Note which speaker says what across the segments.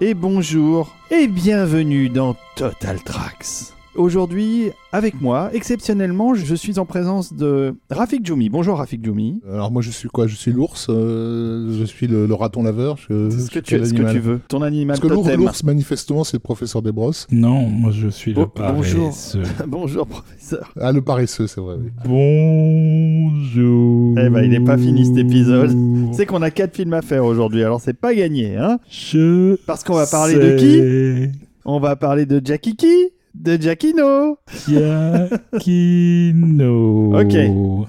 Speaker 1: et bonjour et bienvenue dans Total Tracks. Aujourd'hui, avec moi, exceptionnellement, je suis en présence de Rafik Djoumi. Bonjour Rafik Djoumi.
Speaker 2: Alors moi je suis quoi? Je suis l'ours, euh, je suis le, le raton laveur. Je,
Speaker 1: ce
Speaker 2: je
Speaker 1: que, tu, ce que tu veux. Ton animal
Speaker 2: Parce que l'ours, manifestement c'est le professeur Desbrosses.
Speaker 3: Non, moi je suis le
Speaker 1: bonjour.
Speaker 3: paresseux.
Speaker 1: Bonjour professeur.
Speaker 2: Ah le paresseux c'est vrai. Oui.
Speaker 3: Bonjour.
Speaker 1: Eh ben, il n'est pas fini, cet épisode. C'est qu'on a quatre films à faire aujourd'hui, alors c'est pas gagné, hein
Speaker 3: Je
Speaker 1: Parce qu'on va parler de qui? On va parler de Jackie qui De Giacchino
Speaker 3: Giacchino.
Speaker 1: Ok.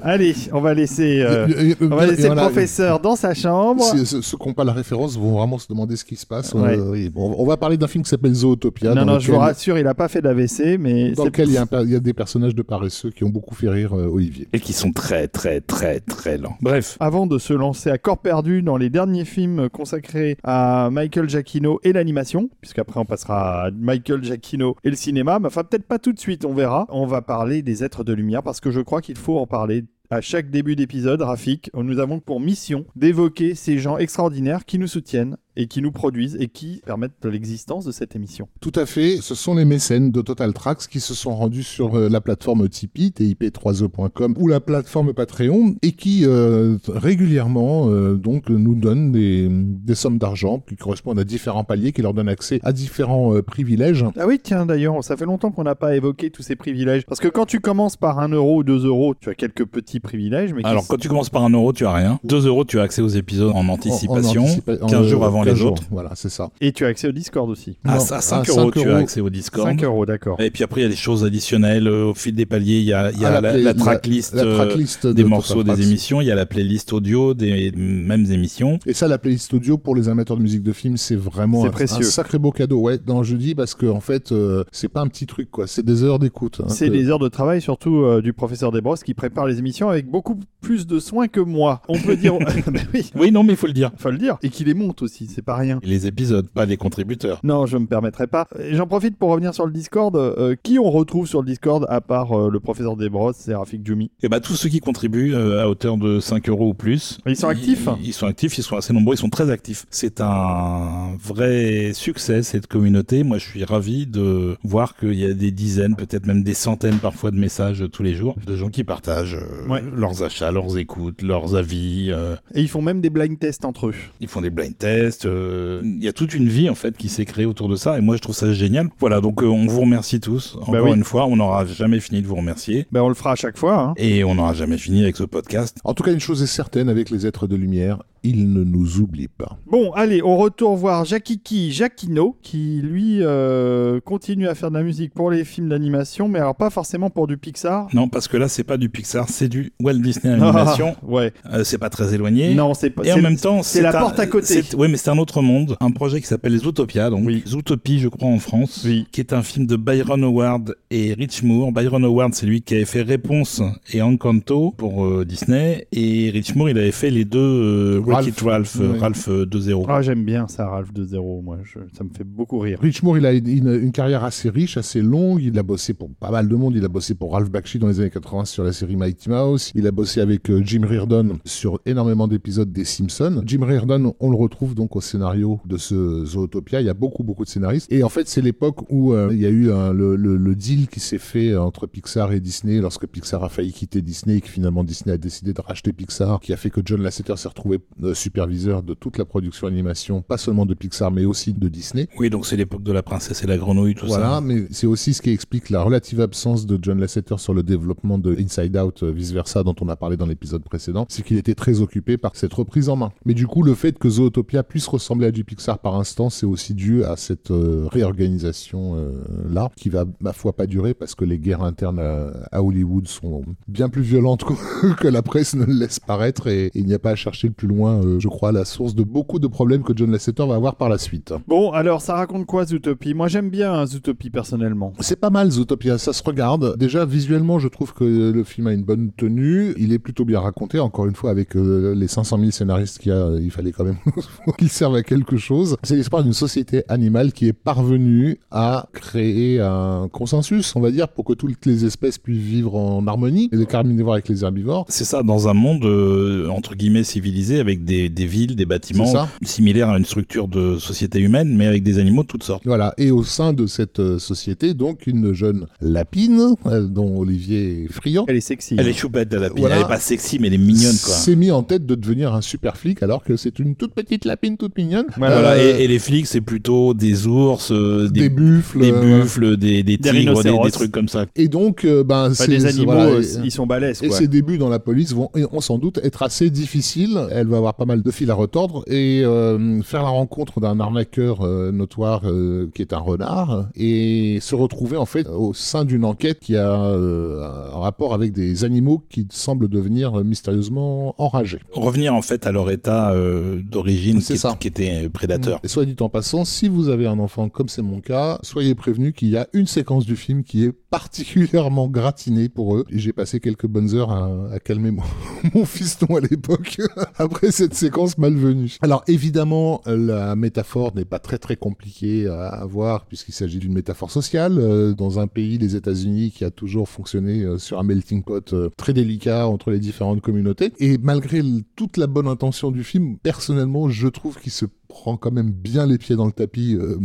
Speaker 1: Allez, on va laisser, euh,
Speaker 2: Et- et-
Speaker 1: on va
Speaker 2: et
Speaker 1: laisser le
Speaker 2: voilà,
Speaker 1: professeur dans sa chambre.
Speaker 2: Ceux qui n'ont pas la référence vont vraiment se demander ce qui se passe.
Speaker 1: Ouais.
Speaker 2: Euh, oui. Bon, on va parler d'un film qui s'appelle Zootopia.
Speaker 1: non,
Speaker 2: dans
Speaker 1: non, je vous rassure, il a pas fait d'AVC, mais
Speaker 2: Dans
Speaker 1: c'est-
Speaker 2: lequel il y, a un il y a des personnages de paresseux qui ont beaucoup fait rire euh, Olivier.
Speaker 3: Et qui sont très très très très lents. Bref.
Speaker 1: Avant de se lancer à corps perdu dans les derniers films consacrés à Michael Giacchino et l'animation, puisqu'après on passera à Michael Giacchino et le cinéma, mais enfin peut-être pas tout de suite, on verra. On va parler des êtres de lumière parce que je crois qu'il faut en parler. À chaque début d'épisode, Rafik, nous avons pour mission d'évoquer ces gens extraordinaires qui nous soutiennent et qui nous produisent et qui permettent l'existence de cette émission.
Speaker 2: Tout à fait, ce sont les mécènes de Total Tracks qui se sont rendus sur euh, la plateforme Tipeee, tip3e.com ou la plateforme Patreon et qui euh, régulièrement euh, donc nous donnent des, des sommes d'argent qui correspondent à différents paliers, qui leur donnent accès à différents euh, privilèges.
Speaker 1: Ah oui, tiens, d'ailleurs, ça fait longtemps qu'on n'a pas évoqué tous ces privilèges. Parce que quand tu commences par 1 euro ou 2 euros, tu as quelques petits privilèges, mais
Speaker 3: Alors quand tu commences par un euro, tu as rien. 2 euros, tu as accès aux épisodes en
Speaker 2: En- en
Speaker 3: anticipation.
Speaker 2: anticipa- en,
Speaker 3: 15
Speaker 2: euh,
Speaker 3: jours avant
Speaker 2: 15
Speaker 3: les
Speaker 2: jours.
Speaker 3: autres.
Speaker 2: Voilà, c'est ça.
Speaker 1: Et tu as accès au Discord aussi.
Speaker 2: Non,
Speaker 3: à 5
Speaker 2: à
Speaker 3: euros,
Speaker 2: 5
Speaker 3: tu as accès au Discord.
Speaker 1: 5 euros, d'accord.
Speaker 3: Et puis après, il y a des choses additionnelles euh, au fil des paliers. Il y a, il y a
Speaker 2: Ah,
Speaker 3: la, tracklist
Speaker 2: la
Speaker 3: euh,
Speaker 2: tracklist
Speaker 3: des
Speaker 2: de
Speaker 3: morceaux des émissions. Il y a la playlist audio des mêmes émissions.
Speaker 2: Et ça, la playlist audio pour les amateurs de musique de film, c'est vraiment un,
Speaker 1: précieux.
Speaker 2: un sacré beau cadeau. Ouais, non, je dis parce que en fait, euh, c'est pas un petit truc quoi. C'est des heures d'écoute. hein,
Speaker 1: C'est
Speaker 2: que-
Speaker 1: des heures de travail, surtout euh, du professeur Desbrosses, qui prépare les émissions avec beaucoup plus de soin que moi. On peut dire. Oui,
Speaker 3: Oui, non, mais il faut le dire.
Speaker 1: faut le dire. Et qui les monte aussi, c'est pas rien.
Speaker 3: Et les épisodes, pas les contributeurs.
Speaker 1: Non, je me permettrai pas. J'en profite pour revenir sur le Discord. Euh, qui on retrouve sur le Discord à part euh, le professeur Desbrosses et Rafik Djoumi?
Speaker 3: Et bah tous ceux qui contribuent euh, à hauteur de 5 euros ou plus.
Speaker 1: Ils sont actifs
Speaker 3: ils, ils sont actifs, ils sont assez nombreux, ils sont très actifs. C'est un vrai succès cette communauté. Moi je suis ravi de voir qu'il y a des dizaines, peut-être même des centaines parfois de messages tous les jours de gens qui partagent
Speaker 1: Ouais.
Speaker 3: leurs achats, leurs écoutes, leurs avis.
Speaker 1: Et ils font même des blind tests entre eux.
Speaker 3: ils font des blind tests. Euh, Il y a toute une vie en fait qui s'est créée autour de ça et moi je trouve ça génial. Voilà donc euh, on vous remercie tous. Encore
Speaker 1: Bah oui.
Speaker 3: une fois, on n'aura jamais fini de vous remercier.
Speaker 1: Ben on le fera à chaque fois. Hein.
Speaker 3: Et on n'aura jamais fini avec ce podcast.
Speaker 2: En tout cas, une chose est certaine avec les êtres de lumière, ils ne nous oublient pas.
Speaker 1: Bon, allez, on retourne voir Jackie Jacquino, qui lui euh, continue à faire de la musique pour les films d'animation, mais alors pas forcément pour du Pixar.
Speaker 3: Non, parce que là, c'est pas du Pixar, c'est du Walt Disney Animation.
Speaker 1: Ah, ouais.
Speaker 3: Euh, c'est pas très éloigné.
Speaker 1: Non, c'est pas.
Speaker 3: Et en même temps,
Speaker 1: c'est la porte à côté.
Speaker 3: Oui, mais c'est un autre monde. Un projet qui s'appelle Zootopia, donc
Speaker 1: Oui.
Speaker 3: Zootopie, je crois, en France,
Speaker 1: Oui.
Speaker 3: qui est un film de Byron Howard et Rich Moore. Byron Howard, c'est lui qui avait fait Réponse et Encanto pour euh, Disney, et Rich Moore, il avait fait les deux euh,
Speaker 2: Ralph.
Speaker 3: Ralph, euh,
Speaker 2: Ouais.
Speaker 3: Ralph euh, 2.0.
Speaker 1: Ah, j'aime bien ça, Ralph 2.0. Moi, je- ça me fait beaucoup rire.
Speaker 2: Rich Moore, il a une, une- une carrière assez riche, assez longue. Il a bossé pour pas mal de monde. Il a bossé pour Ralph Bakshi dans les années 80 sur la série Mighty Mouse. Il a bossé avec euh, Jim Reardon sur énormément d'épisodes des Simpsons. Jim Reardon, on le retrouve donc au scénario de ce Zootopia. Il y a beaucoup, beaucoup de scénaristes. Et en fait, c'est l'époque où euh, il y a eu un- le, le- le deal qui s'est fait entre Pixar et Disney lorsque Pixar a failli quitter Disney et que finalement Disney a décidé de racheter Pixar, qui a fait que John Lasseter s'est retrouvé euh, superviseur de toute la production animation, pas seulement de Pixar, mais aussi de Disney.
Speaker 3: Oui, donc c'est l'époque de la princesse et la grenouille, tout
Speaker 2: Voilà,
Speaker 3: ça.
Speaker 2: mais c'est aussi ce qui explique la relative absence de John Lasseter sur le développement de Inside Out, euh, vice-versa, dont on a parlé dans l'épisode précédent, c'est qu'il était très occupé par cette reprise en main. Mais du coup, le fait que Zootopia puisse ressembler à du Pixar par instant, c'est aussi dû à cette euh, réorganisation-là, qui va, ma foi, pas durer, parce que les guerres internes à, à Hollywood sont bien plus violentes que, que la presse ne le laisse paraître, et, et il n'y a pas à chercher le plus loin, euh, je crois, la source de beaucoup de problèmes que John Lasseter va avoir par la suite.
Speaker 1: Bon, alors, ça raconte quoi, Zootopie? Moi, j'aime bien hein, Zootopie, personnellement.
Speaker 2: C'est pas mal Zootopia, ça se regarde. Déjà visuellement, je trouve que le film a une bonne tenue. Il est plutôt bien raconté. Encore une fois, avec euh, les 500 000 scénaristes qu'il y a, il fallait quand même qu'il servent à quelque chose. C'est l'histoire d'une société animale qui est parvenue à créer un consensus, on va dire, pour que toutes les espèces puissent vivre en harmonie, les carnivores avec les herbivores.
Speaker 3: C'est ça, dans un monde euh, entre guillemets civilisé, avec des, des villes, des bâtiments similaires à une structure de société humaine, mais avec des animaux de toutes sortes.
Speaker 2: Voilà. Et au sein de cette euh, société, donc, une jeune lapine, euh, dont Olivier est friand,
Speaker 1: Elle est sexy.
Speaker 3: Elle est choupette, la lapine.
Speaker 2: Voilà.
Speaker 3: Elle est pas sexy, mais elle est mignonne, quoi.
Speaker 2: s'est mis en tête de devenir un super flic alors que c'est une toute petite lapine toute mignonne.
Speaker 1: Voilà,
Speaker 3: Voilà,
Speaker 2: Euh,
Speaker 3: et, et les flics, c'est plutôt des ours, euh,
Speaker 2: des,
Speaker 3: des,
Speaker 2: buffles.
Speaker 3: des
Speaker 2: euh,
Speaker 3: buffles, des, des tigres, des, trucs comme ça.
Speaker 2: Et donc, euh, ben,
Speaker 1: Enfin,
Speaker 2: c'est
Speaker 1: les animaux,
Speaker 2: voilà, et-
Speaker 1: ils sont balèzes,
Speaker 2: Et
Speaker 1: quoi.
Speaker 2: ses débuts dans la police vont, vont sans doute être assez difficiles. Elle va avoir pas mal de fils à retordre et euh, faire la rencontre d'un arnaqueur euh, notoire euh, qui est un renard et se retrouver en fait au sein d'une enquête qui a euh, un rapport avec des animaux qui semblent devenir mystérieusement enragés.
Speaker 3: Revenir en fait à leur état euh, d'origine
Speaker 2: C'est ça.
Speaker 3: Qui était prédateur.
Speaker 2: Et soit dit en passant, si vous avez un enfant comme c'est mon cas, soyez prévenus qu'il y a une séquence du film qui est particulièrement gratinée pour eux. J'ai passé quelques bonnes heures à, calmer mon, fiston à l'époque après cette séquence malvenue. Alors évidemment, la métaphore n'est pas très très compliquée à avoir puisqu'il s'agit d'une métaphore sociale euh, dans un pays, les États-Unis, qui a toujours fonctionné euh, sur un melting pot euh, très délicat entre les différentes communautés. Et malgré toute la bonne intention du film, personnellement, je trouve qu'il se prend quand même bien les pieds dans le tapis euh,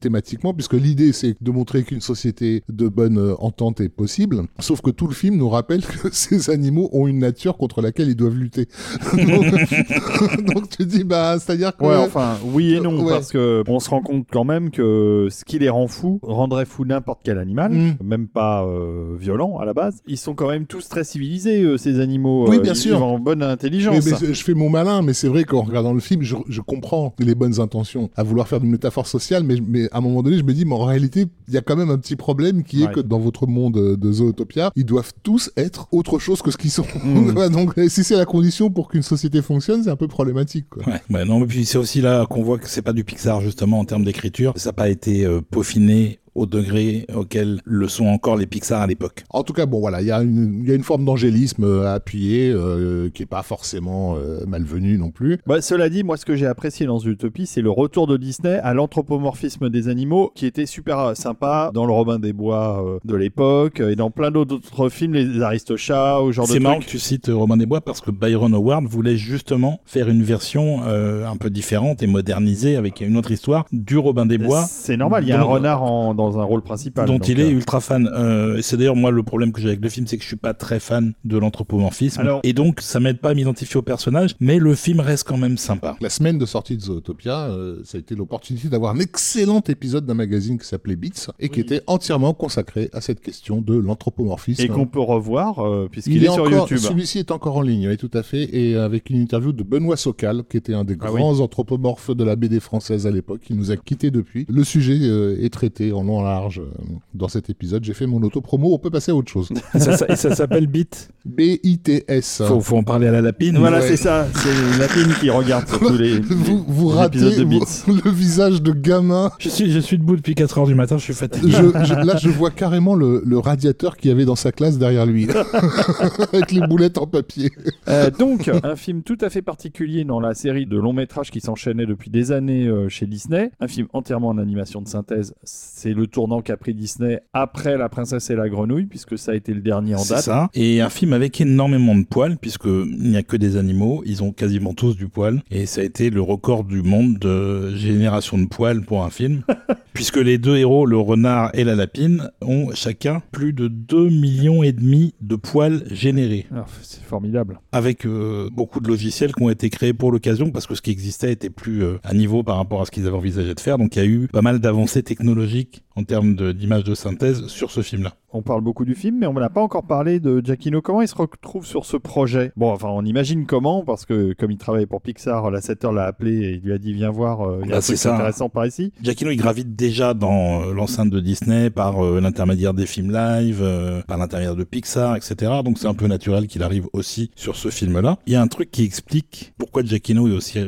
Speaker 2: thématiquement, puisque l'idée c'est de montrer qu'une société de bonne euh, entente est possible, sauf que tout le film nous rappelle que ces animaux ont une nature contre laquelle ils doivent lutter. donc, donc tu dis, bah, c'est-à-dire que...
Speaker 1: Ouais, enfin, oui et non,
Speaker 2: Ouais.
Speaker 1: parce que on se rend compte quand même que ce qui les rend fous rendrait fou n'importe quel animal,
Speaker 2: Mm.
Speaker 1: même pas euh, violent à la base. Ils sont quand même tous très civilisés, ces animaux.
Speaker 2: Oui,
Speaker 1: euh,
Speaker 2: bien
Speaker 1: ils
Speaker 2: sûr.
Speaker 1: vivent en bonne
Speaker 2: Mais,
Speaker 1: intelligence.
Speaker 2: mais je fais mon malin, mais c'est vrai qu'en regardant le film, je, je comprends les bonnes intentions à vouloir faire une métaphore sociale, mais, mais à un moment donné, je me dis, mais en réalité, il y a quand même un petit problème qui est
Speaker 1: Ouais.
Speaker 2: que dans votre monde de Zootopia, ils doivent tous être autre chose que ce qu'ils sont.
Speaker 1: Mm.
Speaker 2: Donc, si c'est la condition pour qu'une société fonctionne, c'est un peu problématique. Quoi.
Speaker 3: Ouais, ouais, non, mais puis c'est aussi là qu'on voit que c'est pas du Pixar justement en termes d'écriture. Ça n'a pas été euh, peaufiné au degré auquel le sont encore les Pixar à l'époque.
Speaker 2: En tout cas, bon, voilà, il y, a une- il y a une forme d'angélisme euh, à appuyer euh, qui est pas forcément euh, malvenue non plus.
Speaker 1: Bah, cela dit, moi, ce que j'ai apprécié dans Utopie, c'est le retour de Disney à l'anthropomorphisme des animaux, qui était super euh, sympa dans le Robin des Bois euh, de l'époque euh, et dans plein d'autres films, les Aristochats, au genre de
Speaker 3: C'est marrant que tu cites euh, Robin des Bois parce que Byron Howard voulait justement faire une version euh, un peu différente et modernisée avec une autre histoire du Robin des Bois.
Speaker 1: C'est normal, il y a un renard en- dans un rôle principal.
Speaker 3: dont
Speaker 1: donc,
Speaker 3: il est
Speaker 1: euh,
Speaker 3: ultra fan. Euh, et c'est d'ailleurs moi le problème que j'ai avec le film, c'est que je suis pas très fan de l'anthropomorphisme.
Speaker 1: Alors-
Speaker 3: Et donc ça m'aide pas à m'identifier au personnage, mais le film reste quand même sympa.
Speaker 2: La semaine de sortie de Zootopia, euh, ça a été l'opportunité d'avoir un excellent épisode d'un magazine qui s'appelait Beats et qui était entièrement consacré à cette question de l'anthropomorphisme.
Speaker 1: Et qu'on peut revoir, euh, puisqu'il
Speaker 2: Il
Speaker 1: est,
Speaker 2: est
Speaker 1: sur
Speaker 2: encore,
Speaker 1: YouTube.
Speaker 2: celui-ci est encore en ligne, oui, tout à fait, et avec une interview de Benoît Socal, qui était un des
Speaker 1: Ah
Speaker 2: grands anthropomorphes de la BD française à l'époque, qui nous a quittés depuis. Le sujet euh, est traité en long large euh, dans cet épisode. J'ai fait mon auto-promo, on peut passer à autre chose.
Speaker 3: ça, ça- et ça s'appelle Beat.
Speaker 2: B-I-T-S.
Speaker 3: Faut, faut en parler à la lapine.
Speaker 1: Voilà,
Speaker 2: Ouais.
Speaker 1: c'est ça. C'est la pine qui regarde sur tous les.
Speaker 2: Vous, vous
Speaker 1: les
Speaker 2: ratez
Speaker 1: épisodes de
Speaker 2: vous- le visage de gamin.
Speaker 3: Je suis, je suis debout depuis 4 heures du matin, je suis fatigué.
Speaker 2: Je- je- là, je vois carrément le, le radiateur qu'il y avait dans sa classe derrière lui, avec les boulettes en papier.
Speaker 1: Euh, donc, un film tout à fait particulier dans la série de longs métrages qui s'enchaînait depuis des années euh, chez Disney. Un film entièrement en animation de synthèse. C'est le tournant qu'a pris Disney après La Princesse et la Grenouille, puisque ça a été le dernier en
Speaker 3: C'est
Speaker 1: date.
Speaker 3: ça. Et un film avec énormément de poils, puisque il n'y a que des animaux, ils ont quasiment tous du poil. Et ça a été le record du monde de génération de poils pour un film. puisque les deux héros, le renard et la lapine, ont chacun plus de 2 millions et demi de poils générés.
Speaker 1: Ah, c'est formidable.
Speaker 3: Avec euh, beaucoup de logiciels qui ont été créés pour l'occasion, parce que ce qui existait était plus euh, à niveau par rapport à ce qu'ils avaient envisagé de faire. Donc il y a eu pas mal d'avancées technologiques en termes de- d'images de synthèse sur ce film-là.
Speaker 1: On parle beaucoup du film, mais on n'a pas encore parlé de Giacchino. Comment il se retrouve sur ce projet? Bon, enfin, on imagine comment, parce que comme il travaillait pour Pixar, la 7 heures l'a appelé et il lui a dit Viens voir, euh, il y a
Speaker 3: Bah,
Speaker 1: un
Speaker 3: ça.
Speaker 1: intéressant par ici.
Speaker 3: Giacchino, il gravite déjà dans euh, l'enceinte de Disney par euh, l'intermédiaire des films live, euh, par l'intermédiaire de Pixar, etc. Donc c'est un peu naturel qu'il arrive aussi sur ce film-là. Il y a un truc qui explique pourquoi Giacchino est aussi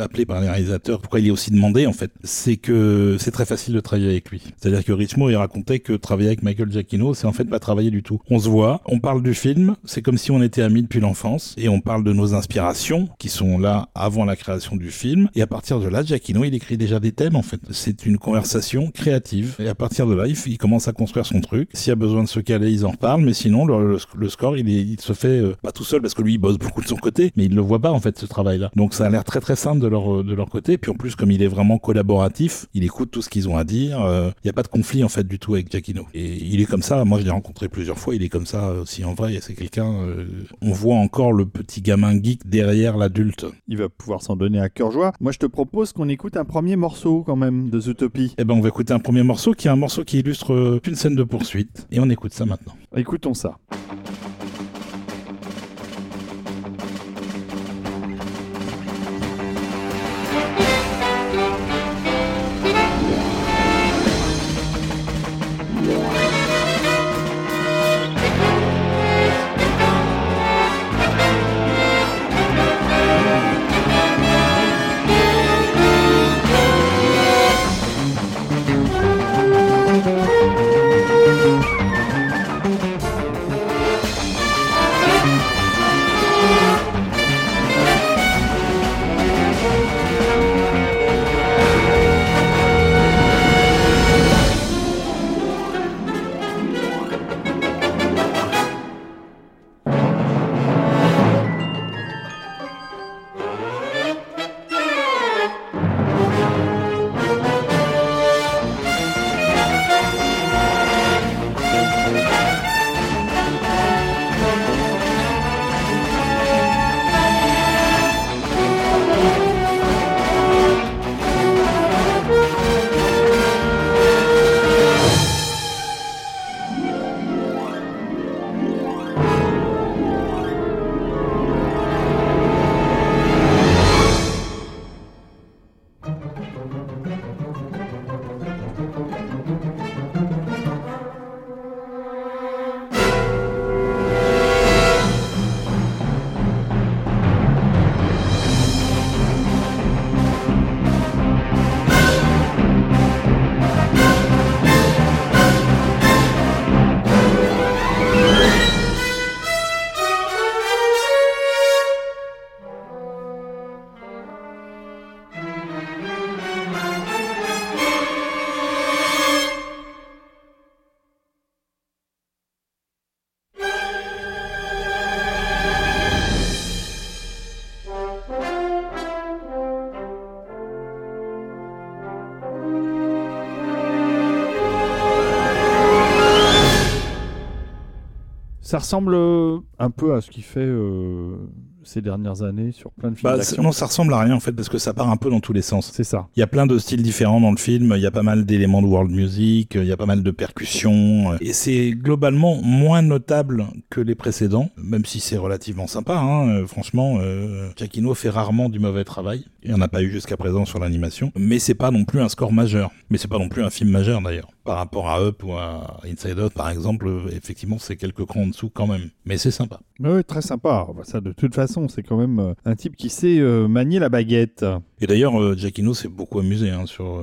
Speaker 3: appelé par les réalisateurs, pourquoi il est aussi demandé en fait. C'est que c'est très facile de travailler avec lui. C'est-à-dire que Richmo il racontait que travailler avec Michael Giacchino, c'est en fait pas travailler du tout. On se voit, on parle du film, c'est comme si on était amis depuis l'enfance et on parle de nos inspirations qui sont là avant la création du film. Et à partir de là, Giacchino il écrit déjà des thèmes en fait. C'est une conversation créative. Et à partir de là, il, commence à construire son truc. S'il y a besoin de se caler, ils en reparlent. Mais sinon, le, score, il, se fait euh, pas tout seul parce que lui, il bosse beaucoup de son côté, mais il le voit pas en fait ce travail-là. Donc ça a l'air très très simple de leur de leur côté. Puis en plus, comme il est vraiment collaboratif, il écoute tout ce qu'ils ont à dire. Euh, il a de conflit en fait du tout avec Giacchino. Et il est comme ça. Moi, je l'ai rencontré plusieurs fois. Il est comme ça aussi en vrai. C'est quelqu'un. Euh, on voit encore le petit gamin geek derrière l'adulte.
Speaker 1: Il va pouvoir s'en donner à cœur joie. Moi, je te propose qu'on écoute un premier morceau quand même de Zootopie.
Speaker 3: Eh ben, on va écouter un premier morceau qui est un morceau qui illustre euh, une scène de poursuite. Et on écoute ça maintenant.
Speaker 1: Écoutons ça. Ça ressemble euh, un peu à ce qu'il fait euh, ces dernières années sur plein de films bah,
Speaker 3: Non, ça ressemble à rien en fait parce que ça part un peu dans tous les sens.
Speaker 1: C'est ça.
Speaker 3: Il y a plein de styles différents dans le film. Il y a pas mal d'éléments de world music. Il y a pas mal de percussions. Et c'est globalement moins notable que les précédents, même si c'est relativement sympa. Hein. Euh, franchement, euh, Giacchino fait rarement du mauvais travail. Il n'y en a pas eu jusqu'à présent sur l'animation. Mais c'est pas non plus un score majeur. Mais c'est pas non plus un film majeur d'ailleurs. Par rapport à Up ou à Inside Out par exemple, effectivement, c'est quelques crans en dessous quand même. Mais c'est sympa.
Speaker 1: Oui, très sympa. Ça, de toute façon c'est quand même euh, un type qui sait euh, manier la baguette.
Speaker 3: Et d'ailleurs, euh, Giacchino s'est beaucoup amusé hein, sur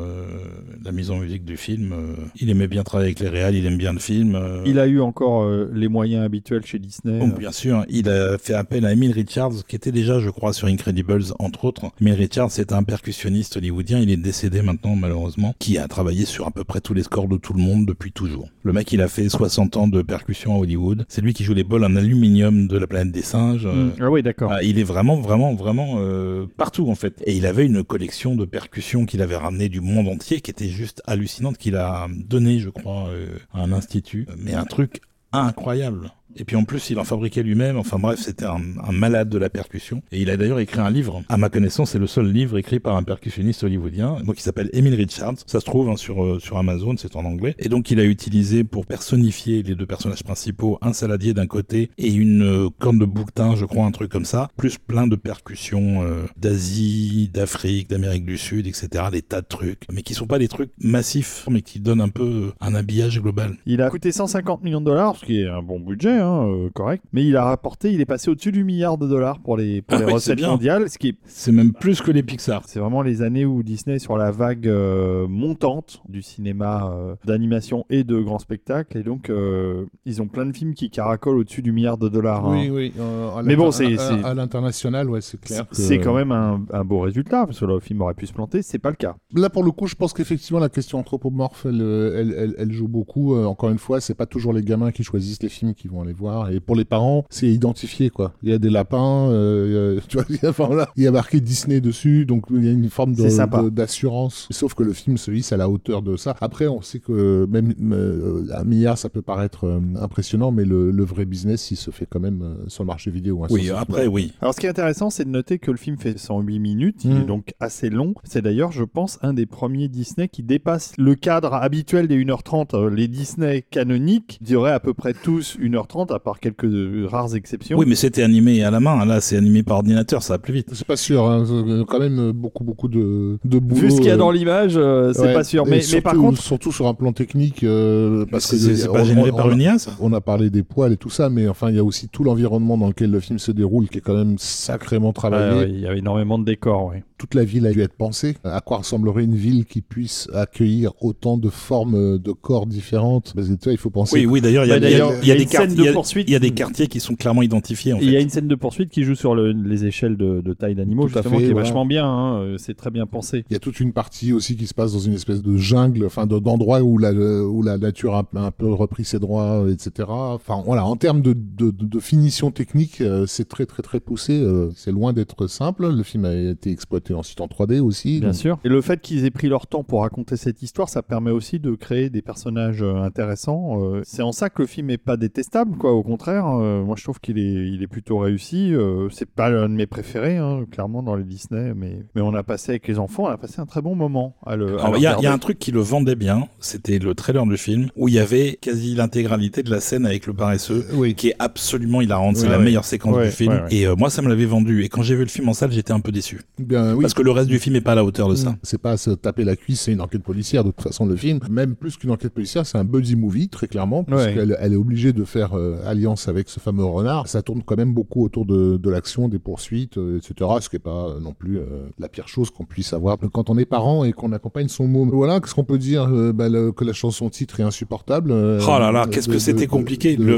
Speaker 3: la mise en musique du film. il aimait bien travailler avec les réals, il aime bien le film.
Speaker 1: Il a eu encore les moyens habituels chez Disney.
Speaker 3: Oh, bien sûr, il a fait appel à Emile Richards, qui était déjà, je crois, sur Incredibles, entre autres. Emile Richards, c'est un percussionniste hollywoodien, il est décédé maintenant, malheureusement, qui a travaillé sur à peu près tous les scores de tout le monde depuis toujours. Le mec, il a fait 60 ans de percussion à Hollywood. C'est lui qui joue les bols en aluminium de la planète des singes.
Speaker 1: Mm. Ah oui, d'accord.
Speaker 3: Ah, il est vraiment, vraiment, vraiment euh, partout en fait. Et il avait une collection de percussions qu'il avait ramené du monde entier, qui était juste hallucinante, qu'il a donné, je crois, euh, à un institut. Mais un truc incroyable. Et puis en plus, il en fabriquait lui-même. Enfin bref, c'était un, malade de la percussion. Et il a d'ailleurs écrit un livre. À ma connaissance, c'est le seul livre écrit par un percussionniste hollywoodien. Donc il s'appelle Emile Richards. Ça se trouve hein, sur euh, sur Amazon, c'est en anglais. Et donc il a utilisé pour personnifier les deux personnages principaux un saladier d'un côté et une euh, corne de bouquetin, je crois, un truc comme ça, plus plein de percussions euh, d'Asie, d'Afrique, d'Amérique du Sud, etc. Des tas de trucs, mais qui sont pas des trucs massifs, mais qui donnent un peu un habillage global.
Speaker 1: Il a coûté 150 millions de dollars, ce qui est un bon budget, hein, euh, correct. Mais il a rapporté, il est passé au-dessus du milliard de dollars pour les, pour
Speaker 3: Ah
Speaker 1: les recettes mondiales, ce qui est
Speaker 3: C'est même plus que les Pixar.
Speaker 1: C'est vraiment les années où Disney est sur la vague euh, montante du cinéma euh, d'animation et de grands spectacles. Et donc, euh, ils ont plein de films qui caracolent au-dessus du milliard de dollars. hein.
Speaker 2: Oui, oui. euh, à
Speaker 1: Mais bon, c'est-
Speaker 2: à- l'international, ouais, c'est clair. que-
Speaker 1: C'est quand même un, un beau résultat, parce que le film aurait pu se planter, c'est pas le cas.
Speaker 2: Là, pour le coup, je pense qu'effectivement, la question anthropomorphe, elle, elle, elle, elle joue beaucoup. Encore une fois, c'est pas toujours les gamins qui choisissent les films qu'ils vont aller voir. Et pour les parents, c'est identifié, quoi. Il y a des lapins, euh, tu vois, il y a, enfin, voilà, il y a marqué Disney dessus, donc il y a une forme de-
Speaker 1: C'est sympa.
Speaker 2: de- d'assurance. Sauf que le film se hisse à la hauteur de ça. Après, on sait que même euh, un milliard, ça peut paraître euh, impressionnant, mais le, le vrai business, il se fait quand même euh, sur le marché vidéo. hein,
Speaker 3: Oui, après, oui.
Speaker 1: Alors, ce qui est intéressant, c'est de noter que le film fait 108 minutes, il
Speaker 2: Mm.
Speaker 1: est donc assez long. C'est d'ailleurs, je pense, un des premiers Disney qui dépasse le cadre habituel des 1h30. Euh, Les Disney canoniques duraient à peu près tous 1h30, à part quelques euh, rares exceptions.
Speaker 3: Oui, mais c'était animé à la main. Là, c'est animé par ordinateur, ça va plus vite.
Speaker 2: C'est pas sûr, hein, euh, quand même euh, beaucoup beaucoup de, de boulot.
Speaker 1: Vu ce qu'il y a dans l'image, euh, c'est
Speaker 2: Ouais,
Speaker 1: pas sûr. Mais, mais
Speaker 2: surtout,
Speaker 1: par contre,
Speaker 2: surtout sur un plan technique, euh, parce que
Speaker 3: C'est c'est
Speaker 2: on-
Speaker 3: pas généré
Speaker 2: on-
Speaker 3: par une IA, ça
Speaker 2: On a parlé des poils et tout ça, mais enfin, il y a aussi tout l'environnement dans lequel le film se déroule qui est quand même sacrément travaillé.
Speaker 1: Ouais, il y avait énormément de décors. ouais.
Speaker 2: Toute la ville a dû être pensée. À quoi ressemblerait une ville qui puisse accueillir autant de formes euh, de corps différentes? Parce que tu vois, il faut penser.
Speaker 3: Oui, oui, d'ailleurs, il y a,
Speaker 1: Bah,
Speaker 3: il y a-
Speaker 1: d'ailleurs,
Speaker 3: il y a
Speaker 1: il y a
Speaker 3: des quartiers-
Speaker 1: de
Speaker 3: il y a-
Speaker 1: poursuite.
Speaker 3: il y a des quartiers qui sont clairement identifiés, en
Speaker 1: Il y a une scène de poursuite qui joue sur le- les échelles de, de taille d'animaux, justement,
Speaker 2: fait,
Speaker 1: qui est
Speaker 2: voilà.
Speaker 1: vachement bien. hein, euh, C'est très bien pensé.
Speaker 2: Il y a toute une partie aussi qui se passe dans une espèce de jungle, enfin de- d'endroits où la, où la nature a un peu repris ses droits, etc. Enfin voilà, en termes de, de, de- de finition technique, euh, c'est très très très poussé. c'est loin d'être simple. Le film a été exploité ensuite en 3D aussi.
Speaker 1: Bien
Speaker 2: donc-
Speaker 1: sûr. Et le fait qu'ils aient pris leur temps pour raconter cette histoire, ça permet aussi de créer des personnages euh, intéressants. euh, c'est en ça que le film est pas détestable, quoi. Au contraire, euh, moi je trouve qu'il est, il est plutôt réussi. euh, c'est pas l'un de mes préférés, hein, clairement dans les Disney, mais, mais on a passé avec les enfants, on a passé un très bon moment à le. le
Speaker 3: Il y, a- y un truc qui le vendait bien, c'était le trailer du film, où il y avait quasi l'intégralité de la scène avec le paresseux,
Speaker 2: Oui.
Speaker 3: qui est absolument hilarante. C'est
Speaker 1: Ouais,
Speaker 3: la meilleure séquence du film. Et euh, moi, ça me l'avait vendu. Et quand j'ai vu le film en salle, j'étais un peu déçu.
Speaker 2: Bien, oui.
Speaker 3: Parce que le reste du film est pas à la hauteur de ça.
Speaker 2: C'est pas se taper la cuisse, c'est une enquête policière de toute façon le film. Même plus qu'une enquête policière, c'est un buddy movie très clairement,
Speaker 1: Ouais.
Speaker 2: puisqu'elle elle est obligée de faire euh, alliance avec ce fameux renard. Ça tourne quand même beaucoup autour de, de l'action, des poursuites, euh, etc. Ce qui est pas euh, non plus la pire chose qu'on puisse avoir quand on est parent et qu'on accompagne son môme. Voilà, qu'est-ce qu'on peut dire bah, le- Que la chanson titre est insupportable.
Speaker 3: Oh là là, qu'est-ce que c'était compliqué.
Speaker 2: de
Speaker 3: Le-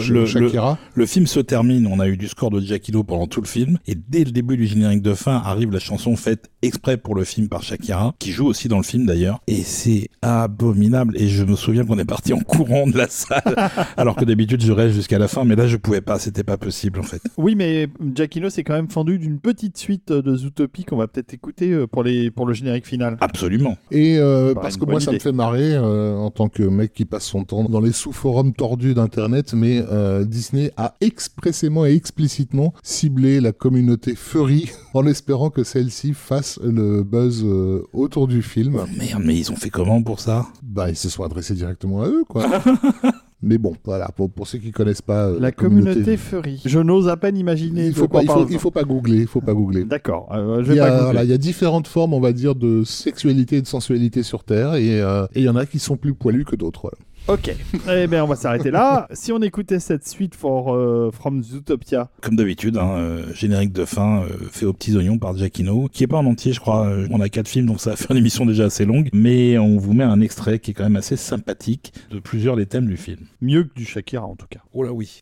Speaker 3: le- film se termine, on a eu du score de Jackie Lo pendant tout le film, et dès le début du générique de fin arrive la chanson faite exprès pour le film par Shakira, qui joue aussi dans le film d'ailleurs, et c'est abominable, et je me souviens qu'on est parti en courant de la salle, alors que d'habitude je reste jusqu'à la fin, mais là je pouvais pas, c'était pas possible en fait.
Speaker 1: Oui, mais Giacchino s'est quand même fendu d'une petite suite de Zootopie qu'on va peut-être écouter euh, pour, les, pour le générique final.
Speaker 3: Absolument.
Speaker 2: Et euh,
Speaker 1: Bah,
Speaker 2: parce que moi, ça me fait marrer euh, en tant que mec qui passe son temps dans les sous-forums tordus d'Internet, mais euh, Disney a expressément et explicitement ciblé la communauté furry en espérant que celle-ci fasse le buzz euh, autour du film.
Speaker 3: Oh, merde, mais ils ont fait comment pour ça?
Speaker 2: Bah, ils se sont adressés directement à eux, quoi. mais bon, voilà, pour, pour ceux qui connaissent pas euh,
Speaker 1: La communauté furry. Je n'ose à peine imaginer.
Speaker 2: il faut
Speaker 1: quoi
Speaker 2: pas, il faut,
Speaker 1: parle-t-on.
Speaker 2: il faut pas googler, il faut pas googler.
Speaker 1: D'accord, euh, je
Speaker 2: Il
Speaker 1: vais
Speaker 2: y,
Speaker 1: pas
Speaker 2: a,
Speaker 1: googler.
Speaker 2: voilà, il y a différentes formes, on va dire, de sexualité et de sensualité sur Terre, et euh, et il y en a qui sont plus poilus que d'autres. Voilà.
Speaker 1: Ok, eh bien on va s'arrêter là. si on écoutait cette suite for, euh, from Zootopia,
Speaker 3: Comme d'habitude, hein, euh, générique de fin euh, fait aux petits oignons par Giacchino, qui est pas en entier, je crois. On a quatre films, donc ça va faire une émission déjà assez longue, mais on vous met un extrait qui est quand même assez sympathique de plusieurs des thèmes du film.
Speaker 1: mieux que du Shakira en tout cas.
Speaker 3: Oh là oui.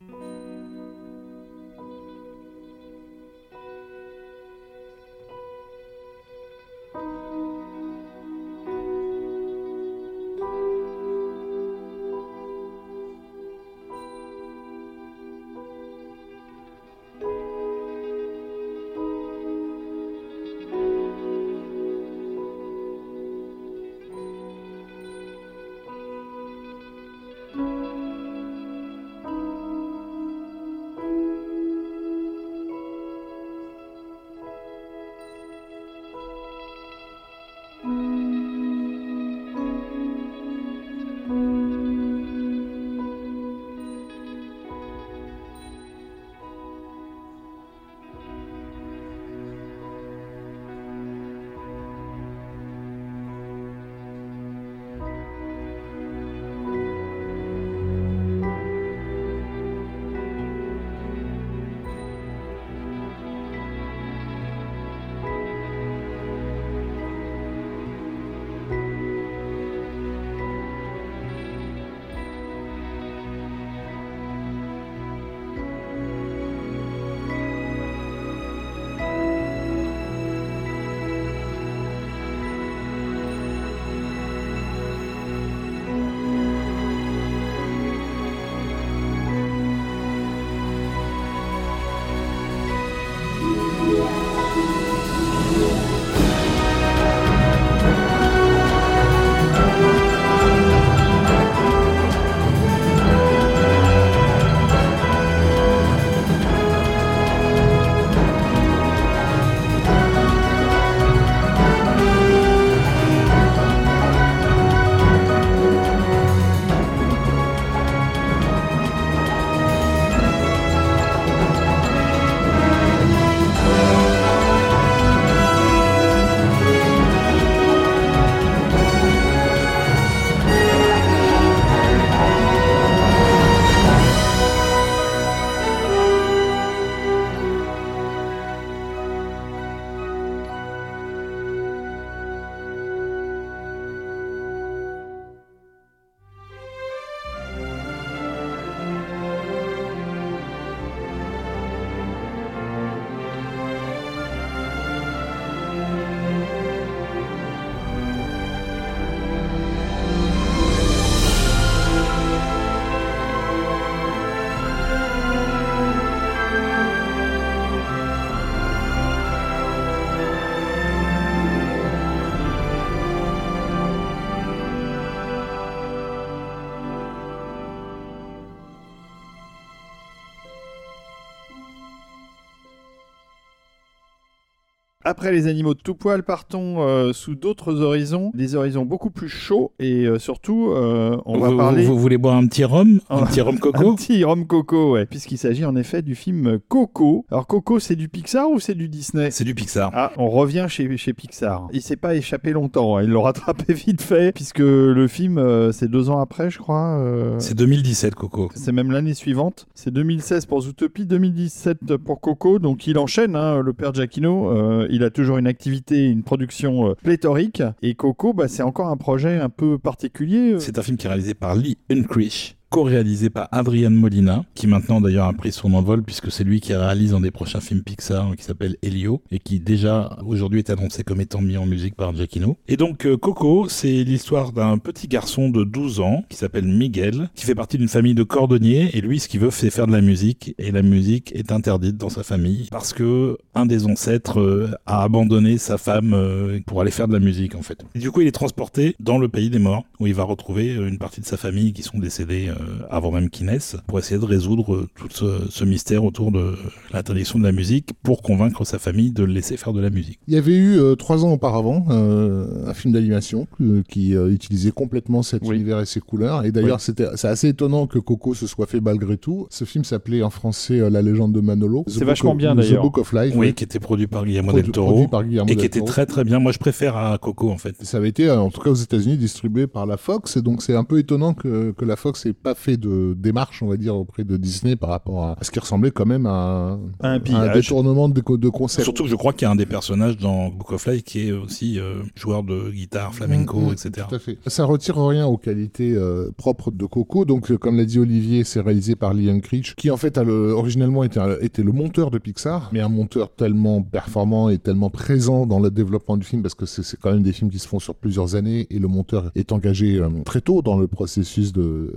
Speaker 1: Après les animaux de tout poil, partons euh, sous d'autres horizons, des horizons beaucoup plus chauds et euh, surtout, euh, on va
Speaker 3: vous,
Speaker 1: parler
Speaker 3: vous voulez boire un petit rhum Un
Speaker 1: Oh.
Speaker 3: petit rhum
Speaker 1: un
Speaker 3: coco
Speaker 1: petit rhum coco, ouais, puisqu'il s'agit en effet du film Coco. Alors Coco, c'est du Pixar ou c'est du Disney?
Speaker 3: C'est du Pixar.
Speaker 1: Ah, on revient chez, chez Pixar. Il s'est pas échappé longtemps, hein. il l'a rattrapé vite fait, puisque le film, c'est deux ans après, je crois.
Speaker 3: C'est 2017, Coco.
Speaker 1: c'est même l'année suivante. C'est 2016 pour Zootopie, 2017 pour Coco. Donc il enchaîne, hein, le père Giacchino. Il a toujours une activité, une production euh, pléthorique. Et Coco, bah, c'est encore un projet un peu particulier.
Speaker 3: C'est un film qui est réalisé par Lee Unkrich, co-réalisé par Adrian Molina, qui maintenant d'ailleurs a pris son envol puisque c'est lui qui réalise un des prochains films Pixar qui s'appelle Helio et qui déjà aujourd'hui est annoncé comme étant mis en musique par Giacchino. Et donc euh, Coco, c'est l'histoire d'un petit garçon de 12 ans qui s'appelle Miguel, qui fait partie d'une famille de cordonniers et lui ce qu'il veut c'est faire de la musique et la musique est interdite dans sa famille parce que un des ancêtres euh, a abandonné sa femme euh, pour aller faire de la musique en fait. Du coup il est transporté dans le pays des morts où il va retrouver une partie de sa famille qui sont décédés avant même qu'ils naissent pour essayer de résoudre euh, tout ce, ce mystère autour de l'interdiction de la musique pour convaincre sa famille de le laisser faire de la musique.
Speaker 2: Il y avait eu euh, trois ans auparavant euh, un film d'animation euh, qui euh, utilisait complètement cet
Speaker 1: Oui.
Speaker 2: univers et ses couleurs. Et d'ailleurs, c'était c'est assez étonnant que Coco se soit fait malgré tout. Ce film s'appelait en français euh, La légende de Manolo. The
Speaker 1: C'est vachement
Speaker 2: of-
Speaker 1: bien,
Speaker 2: The
Speaker 1: d'ailleurs.
Speaker 2: Book of Life.
Speaker 3: Oui, qui était produit par Guillermo
Speaker 2: Produ-
Speaker 3: del
Speaker 2: produit
Speaker 3: Toro
Speaker 2: par Guillermo
Speaker 3: et qui était très très bien. Moi je préfère à Coco en fait.
Speaker 2: Ça avait été, euh, en tout cas aux États-Unis, distribué par la Fox, et donc c'est un peu étonnant que, que la Fox ait pas fait de démarche, on va dire, auprès de Disney par rapport à, à ce qui ressemblait quand même à un,
Speaker 1: Un
Speaker 2: à un
Speaker 1: pillage.
Speaker 2: détournement de, de concept.
Speaker 3: Surtout que je crois qu'il y a un des personnages dans Book of Life qui est aussi euh, joueur de guitare, flamenco,
Speaker 2: Mm, mm,
Speaker 3: etc.
Speaker 2: Tout à fait. Ça retire rien aux qualités euh, propres de Coco. Donc, euh, comme l'a dit Olivier, c'est réalisé par Liam Creech, qui en fait a le, originellement était, le monteur de Pixar, mais un monteur tellement performant et tellement présent dans le développement du film, parce que c'est quand même des films qui se font sur plusieurs années, et le monteur est engagé euh, très tôt dans le processus de,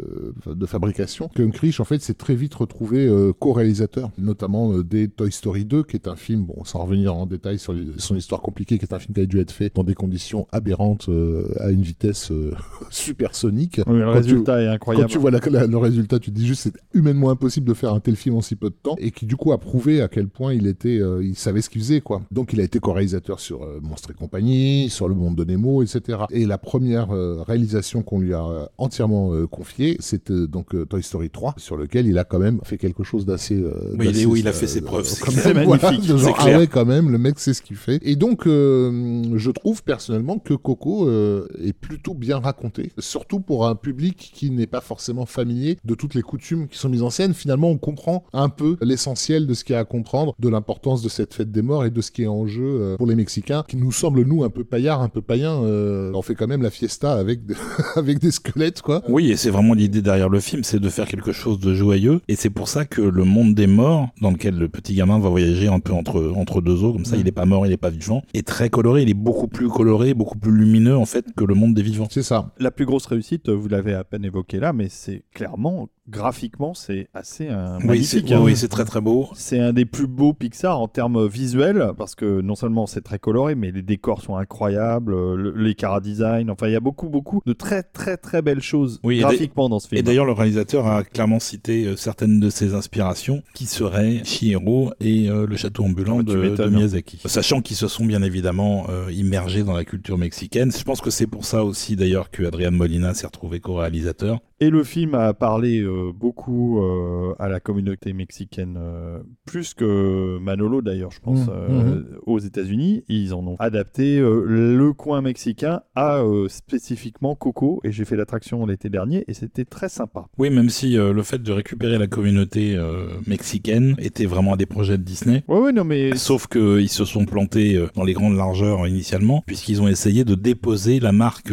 Speaker 2: de fabrication. Creech, en fait, s'est très vite retrouvé euh, co-réalisateur, notamment euh, des Toy Story 2, qui est un film, bon, sans revenir en détail sur les- son histoire compliquée, qui est un film qui a dû être fait dans des conditions aberrantes euh, à une vitesse supersonique.
Speaker 1: Oui, le
Speaker 2: Quand
Speaker 1: résultat est
Speaker 2: Quand
Speaker 1: incroyable.
Speaker 2: tu vois la- la- le résultat, tu te dis juste c'est humainement impossible de faire un tel film en si peu de temps et qui du coup a prouvé à quel point il était, il savait ce qu'il faisait quoi. Donc il a été co-réalisateur sur Monstres et compagnie, sur Le Monde de Nemo, etc. Et la première réalisation qu'on lui a entièrement confiée, c'était donc euh, Toy Story 3, sur lequel il a quand même fait quelque chose d'assez. euh,
Speaker 3: Oui, il est où il a
Speaker 2: euh,
Speaker 3: fait ses preuves, c'est
Speaker 2: voilà,
Speaker 1: magnifique,
Speaker 2: de genre,
Speaker 3: clair.
Speaker 2: ah ouais, quand même, le mec sait ce qu'il fait. Et donc, je trouve personnellement que Coco est plutôt bien raconté, surtout pour un public qui n'est pas forcément familier de toutes les coutumes qui sont mises en scène. Finalement, on comprend un peu l'essentiel de ce qu'il y a à comprendre, de l'importance de cette fête des morts et de ce qui est en jeu pour les Mexicains, qui nous semble, nous, un peu paillard, un peu païen. Euh, on fait quand même la fiesta avec, avec des squelettes, quoi.
Speaker 3: Oui, et c'est vraiment l'idée derrière le film, c'est de faire quelque chose de joyeux. Et c'est pour ça que le monde des morts, dans lequel le petit gamin va voyager un peu entre, entre deux eaux, comme ça,
Speaker 2: Mm.
Speaker 3: il est pas mort, il est pas vivant, est très coloré. Il est beaucoup plus coloré, beaucoup plus lumineux, en fait, que le monde des vivants.
Speaker 2: C'est ça.
Speaker 1: La plus grosse réussite, vous l'avez à peine évoqué là, mais c'est clairement, graphiquement, c'est assez euh,
Speaker 3: Oui, c'est
Speaker 1: magnifique. hein.
Speaker 3: oui, c'est très très beau.
Speaker 1: C'est un des plus beaux Pixar en termes visuels, parce que non seulement c'est très coloré, mais les décors sont incroyables, euh, le- les cara design, enfin il y a beaucoup beaucoup de très très très belles choses
Speaker 3: Oui,
Speaker 1: graphiquement dans ce film.
Speaker 3: Et d'ailleurs, le réalisateur a clairement cité euh, certaines de ses inspirations, qui seraient Chihiro et euh, le château ambulant
Speaker 1: Ah,
Speaker 3: de. Miyazaki. Sachant qu'ils se sont bien évidemment immergés dans la culture mexicaine. Je pense que c'est pour ça aussi d'ailleurs que Adrian Molina s'est retrouvé co-réalisateur.
Speaker 1: Et le film a parlé euh, beaucoup euh, à la communauté mexicaine, euh, plus que Manolo d'ailleurs, je pense,
Speaker 2: Mmh,
Speaker 1: euh, aux États-Unis. Ils en ont adapté le coin mexicain à spécifiquement Coco, et j'ai fait l'attraction l'été dernier, et c'était très sympa.
Speaker 3: Oui, même si le fait de récupérer la communauté mexicaine était vraiment un des projets de Disney.
Speaker 1: Ouais, ouais, non, mais
Speaker 3: Sauf qu'ils se sont plantés dans les grandes largeurs initialement, puisqu'ils ont essayé de déposer la marque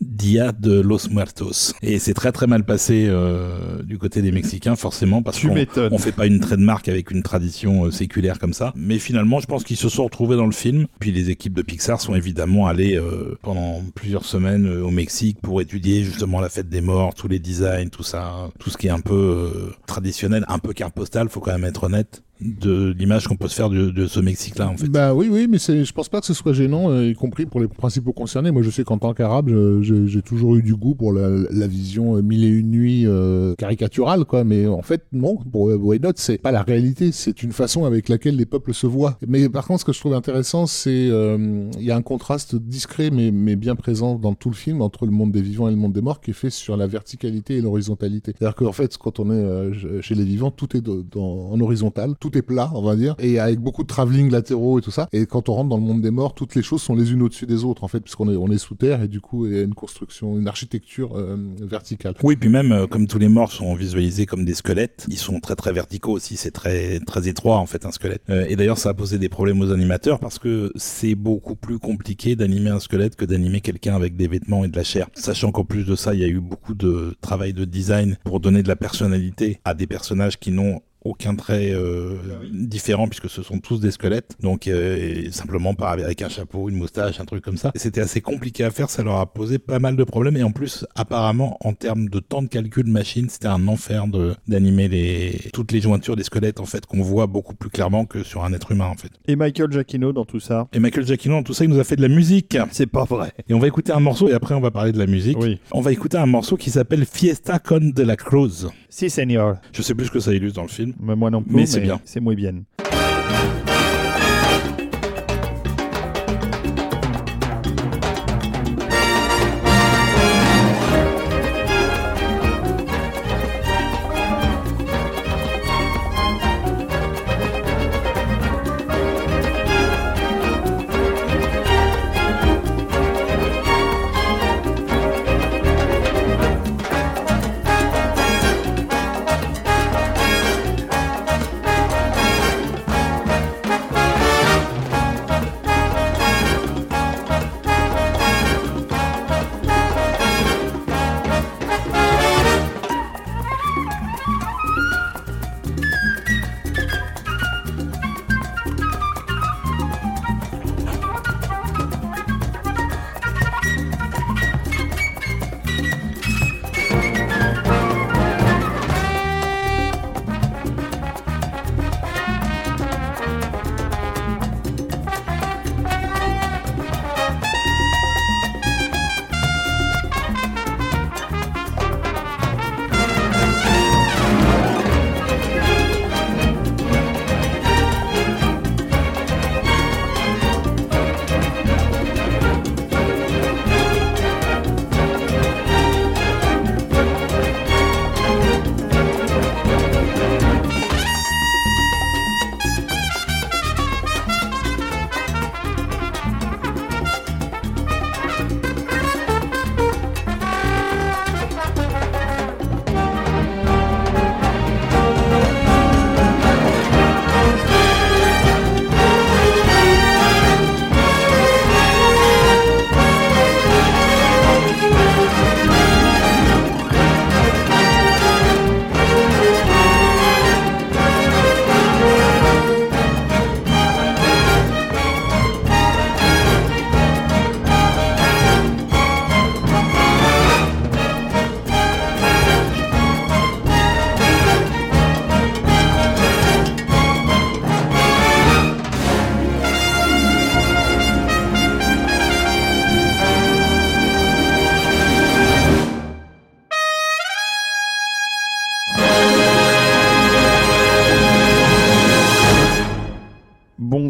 Speaker 3: Dia de los Muertos. Et c'est très très mal passé euh, du côté des Mexicains, forcément, parce qu'on on fait pas une trademark avec une tradition euh, séculaire comme ça. Mais finalement, je pense qu'ils se sont retrouvés dans le film. Puis les équipes de Pixar sont évidemment allées euh, pendant plusieurs semaines euh, au Mexique pour étudier justement la fête des morts, tous les designs, tout ça, tout ce qui est un peu euh, traditionnel, un peu carte postale, faut quand même être honnête. De l'image qu'on peut se faire de, ce Mexique-là, en fait.
Speaker 2: Bah oui, oui, mais je pense pas que ce soit gênant, euh, y compris pour les principaux concernés. Moi, je sais qu'en tant qu'arabe, j'ai toujours eu du goût pour la, vision euh, mille et une nuits euh, caricaturale, quoi. Mais en fait, non, pour Why Not, c'est pas la réalité. C'est une façon avec laquelle les peuples se voient. Mais par contre, ce que je trouve intéressant, c'est il y a un contraste discret, mais, bien présent dans tout le film entre le monde des vivants et le monde des morts, qui est fait sur la verticalité et l'horizontalité. C'est-à-dire qu'en fait, quand on est chez les vivants, tout est en horizontal, est plat, on va dire, et avec beaucoup de travelling latéraux et tout ça. Et quand on rentre dans le monde des morts, toutes les choses sont les unes au-dessus des autres, en fait, puisqu'on est, on est sous terre et du coup, il y a une construction, une architecture euh, verticale.
Speaker 3: Oui, puis même euh, comme tous les morts sont visualisés comme des squelettes, ils sont très très verticaux aussi. C'est très très étroit en fait un squelette. Euh, et d'ailleurs, ça a posé des problèmes aux animateurs parce que c'est beaucoup plus compliqué d'animer un squelette que d'animer quelqu'un avec des vêtements et de la chair. Sachant qu'en plus de ça, il y a eu beaucoup de travail de design pour donner de la personnalité à des personnages qui n'ont aucun trait euh, différent puisque ce sont tous des squelettes. Donc euh, simplement pas avec un chapeau une moustache un truc comme ça. Et c'était assez compliqué à faire ça leur a posé pas mal de problèmes. Et en plus apparemment en termes de temps de calcul machine c'était un enfer de d'animer les toutes les jointures des squelettes en fait qu'on voit beaucoup plus clairement que sur un être humain en fait.
Speaker 1: Et Michael Giacchino dans tout ça?
Speaker 3: Et Michael Giacchino dans tout ça il nous a fait de la musique.
Speaker 1: C'est pas vrai.
Speaker 3: et on va écouter un morceau et après on va parler de la musique.
Speaker 1: Oui.
Speaker 3: on va écouter un morceau qui s'appelle Fiesta con de la Cruz.
Speaker 1: Si, senior.
Speaker 3: je sais plus ce que ça illustre dans le film
Speaker 1: Mais moi non plus.
Speaker 3: Mais c'est bien.
Speaker 1: C'est muy bien.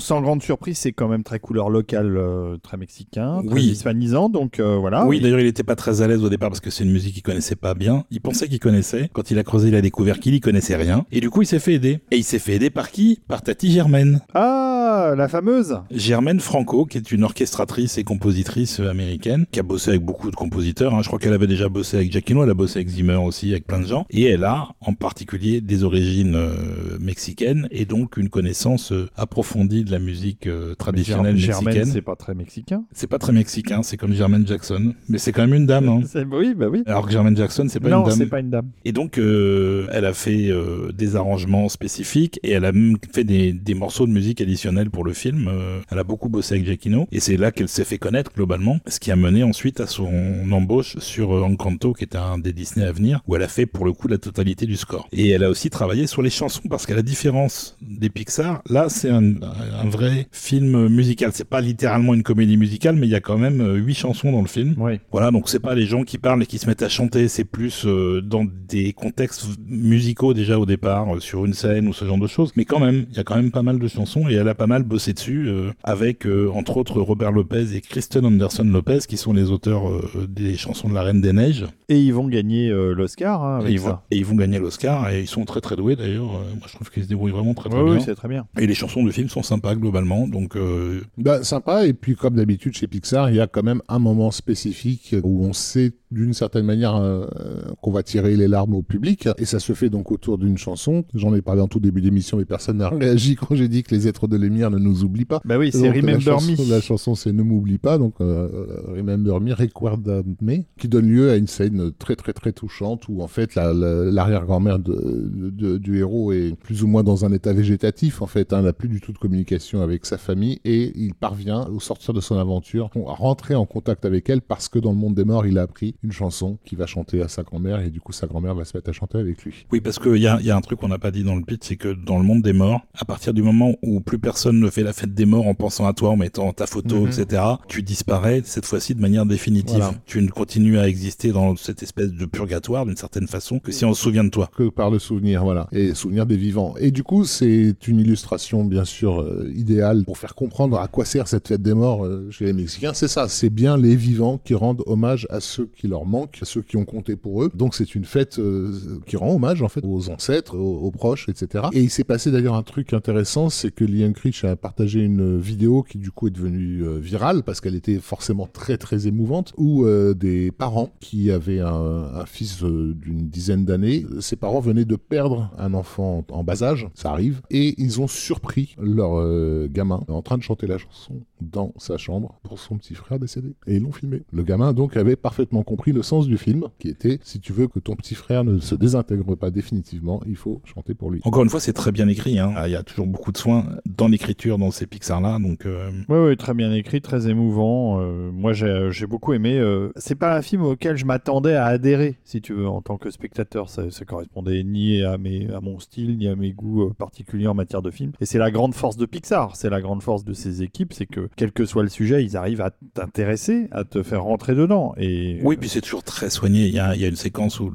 Speaker 1: Sans grande surprise, c'est quand même très couleur locale, euh, très mexicain, très
Speaker 3: Oui.
Speaker 1: hispanisant, donc euh, voilà.
Speaker 3: oui, d'ailleurs, il était pas très à l'aise au départ parce que c'est une musique qu'il connaissait pas bien. Il pensait qu'il connaissait. Quand il a creusé, il a découvert qu'il y connaissait rien. Et du coup, il s'est fait aider. Et il s'est fait aider par qui? Par Tati Germaine.
Speaker 1: Ah, la fameuse
Speaker 3: Germaine Franco, qui est une orchestratrice et compositrice américaine, qui a bossé avec beaucoup de compositeurs. hein. Je crois qu'elle avait déjà bossé avec Giacchino, elle a bossé avec Zimmer aussi, avec plein de gens. Et elle a, en particulier, des origines euh, mexicaines et donc une connaissance euh, approfondie de la musique euh, traditionnelle
Speaker 1: Germaine,
Speaker 3: mexicaine.
Speaker 1: c'est pas très mexicain.
Speaker 3: C'est pas très mexicain, c'est comme Jermaine Jackson, mais c'est quand même une dame. Hein.
Speaker 1: Oui, bah oui.
Speaker 3: Alors que Jermaine Jackson, c'est pas
Speaker 1: non,
Speaker 3: une dame.
Speaker 1: c'est pas une dame.
Speaker 3: Et donc, elle a fait des arrangements spécifiques et elle a même fait des, des morceaux de musique additionnels pour pour le film. Euh, elle a beaucoup bossé avec Giacchino et c'est là qu'elle s'est fait connaître globalement, ce qui a mené ensuite à son embauche sur euh, Encanto, qui était un des Disney à venir, où elle a fait pour le coup la totalité du score. Et elle a aussi travaillé sur les chansons parce qu'à la différence des Pixar, là c'est un, un, vrai film musical. C'est pas littéralement une comédie musicale, mais il y a quand même huit chansons dans le film.
Speaker 1: Oui.
Speaker 3: Voilà, donc c'est pas les gens qui parlent et qui se mettent à chanter, c'est plus dans des contextes musicaux déjà au départ, sur une scène ou ce genre de choses. Mais quand même, il y a quand même pas mal de chansons et elle a pas mal bossé dessus euh, avec euh, entre autres Robert Lopez et Kristen Anderson Lopez qui sont les auteurs euh, des chansons de la Reine des Neiges.
Speaker 1: Et ils vont gagner l'Oscar hein, avec
Speaker 3: et ils,
Speaker 1: ça.
Speaker 3: Vont, et ils vont gagner l'Oscar et ils sont très très doués d'ailleurs. moi je trouve qu'ils se débrouillent vraiment très très
Speaker 1: ouais,
Speaker 3: bien.
Speaker 1: Oui, c'est très bien.
Speaker 3: Et les chansons du film sont sympas globalement donc.
Speaker 2: Bah, sympa et puis comme d'habitude chez Pixar il y a quand même un moment spécifique où on sait d'une certaine manière euh, qu'on va tirer les larmes au public et ça se fait donc autour d'une chanson j'en ai parlé en tout début d'émission mais personne n'a réagi quand j'ai dit que les êtres de l'émir ne nous oublient pas
Speaker 1: bah oui c'est Remember
Speaker 2: la chanson,
Speaker 1: Me
Speaker 2: la chanson c'est Ne m'oublie pas donc euh, Remember Me Recuerda Me qui donne lieu à une scène très très très touchante où en fait l'arrière-grand-mère de, de, du héros est plus ou moins dans un état végétatif en fait hein, n'a plus du tout de communication avec sa famille et il parvient au sortir de son aventure à rentrer en contact avec elle parce que dans le monde des morts il a appris une chanson qu'il va chanter à sa grand-mère et du coup sa grand-mère va se mettre à chanter avec lui.
Speaker 3: Oui, parce qu'il y a, y a un truc qu'on n'a pas dit dans le pitch, c'est que dans le monde des morts, à partir du moment où plus personne ne fait la fête des morts en pensant à toi, en mettant ta photo,
Speaker 1: Mhm.
Speaker 3: etc., tu disparais cette fois-ci de manière définitive.
Speaker 2: Voilà.
Speaker 3: Tu ne continues à exister dans cette espèce de purgatoire d'une certaine façon que si on se souvient de toi.
Speaker 2: que par le souvenir, voilà, et souvenir des vivants. Et du coup, c'est une illustration bien sûr euh, idéale pour faire comprendre à quoi sert cette fête des morts euh, chez les Mexicains. C'est ça, c'est bien les vivants qui rendent hommage à ceux qui leur manquent, à ceux qui ont compté pour eux. Donc c'est une fête euh, qui rend hommage en fait aux ancêtres, aux, aux proches, etc. Et il s'est passé d'ailleurs un truc intéressant, c'est que Liam Critch a partagé une vidéo qui du coup est devenue virale parce qu'elle était forcément très très émouvante, où des parents qui avaient un, un fils euh, d'une dizaine d'années, ces parents venaient de perdre un enfant en bas âge, ça arrive, et ils ont surpris leur euh, gamin en train de chanter la chanson dans sa chambre pour son petit frère décédé. Et ils l'ont filmé. Le gamin donc avait parfaitement compris le sens du film, qui était si tu veux que ton petit frère ne se désintègre pas définitivement, il faut chanter pour lui.
Speaker 3: Encore une fois, c'est très bien écrit. hein. Il y a toujours beaucoup de soin dans l'écriture dans ces Pixar-là. Donc, euh,
Speaker 1: Oui, oui, très bien écrit, très émouvant. Euh, moi, j'ai beaucoup aimé. Euh, c'est pas un film auquel je m'attendais à adhérer, si tu veux, en tant que spectateur. Ça, ça correspondait ni à, mes, à mon style, ni à mes goûts euh, particuliers en matière de film. Et c'est la grande force de Pixar. C'est la grande force de ces équipes, c'est que quel que soit le sujet, ils arrivent à t'intéresser, à te faire rentrer dedans. Et
Speaker 3: Oui, puis c'est toujours très soigné. Il y a, il y a une séquence où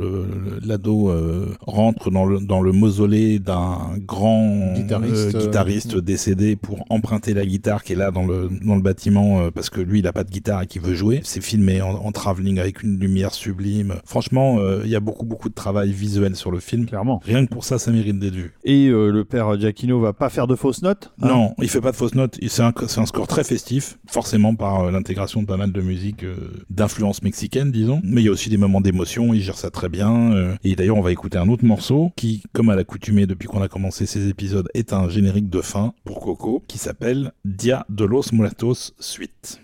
Speaker 3: l'ado euh, rentre dans le, dans le mausolée d'un grand
Speaker 2: Guitariste,
Speaker 3: euh,
Speaker 2: euh,
Speaker 3: décédé pour emprunter la guitare qui est là dans le, dans le bâtiment euh, parce que lui, il a pas de guitare et qu'il veut jouer. C'est filmé en, en travelling avec une lumière sublime. Franchement, euh, il y a beaucoup, beaucoup de travail visuel sur le film.
Speaker 1: clairement.
Speaker 3: Rien que pour ça, ça mérite d'être vu.
Speaker 1: Et euh, le père Giacchino va pas faire de fausses notes hein?
Speaker 3: Non, il fait pas de fausses notes. Il- C'est un, un score très festif, forcément par euh, l'intégration de pas mal de musique euh, d'influence mexicaine, disons. Mais il y a aussi des moments d'émotion. Il gère ça très bien. euh. et d'ailleurs, on va écouter un autre morceau qui, comme à l'accoutumée depuis qu'on a commencé ces épisodes, est un générique de fin pour Coco qui s'appelle Dia de los Muertos Suite.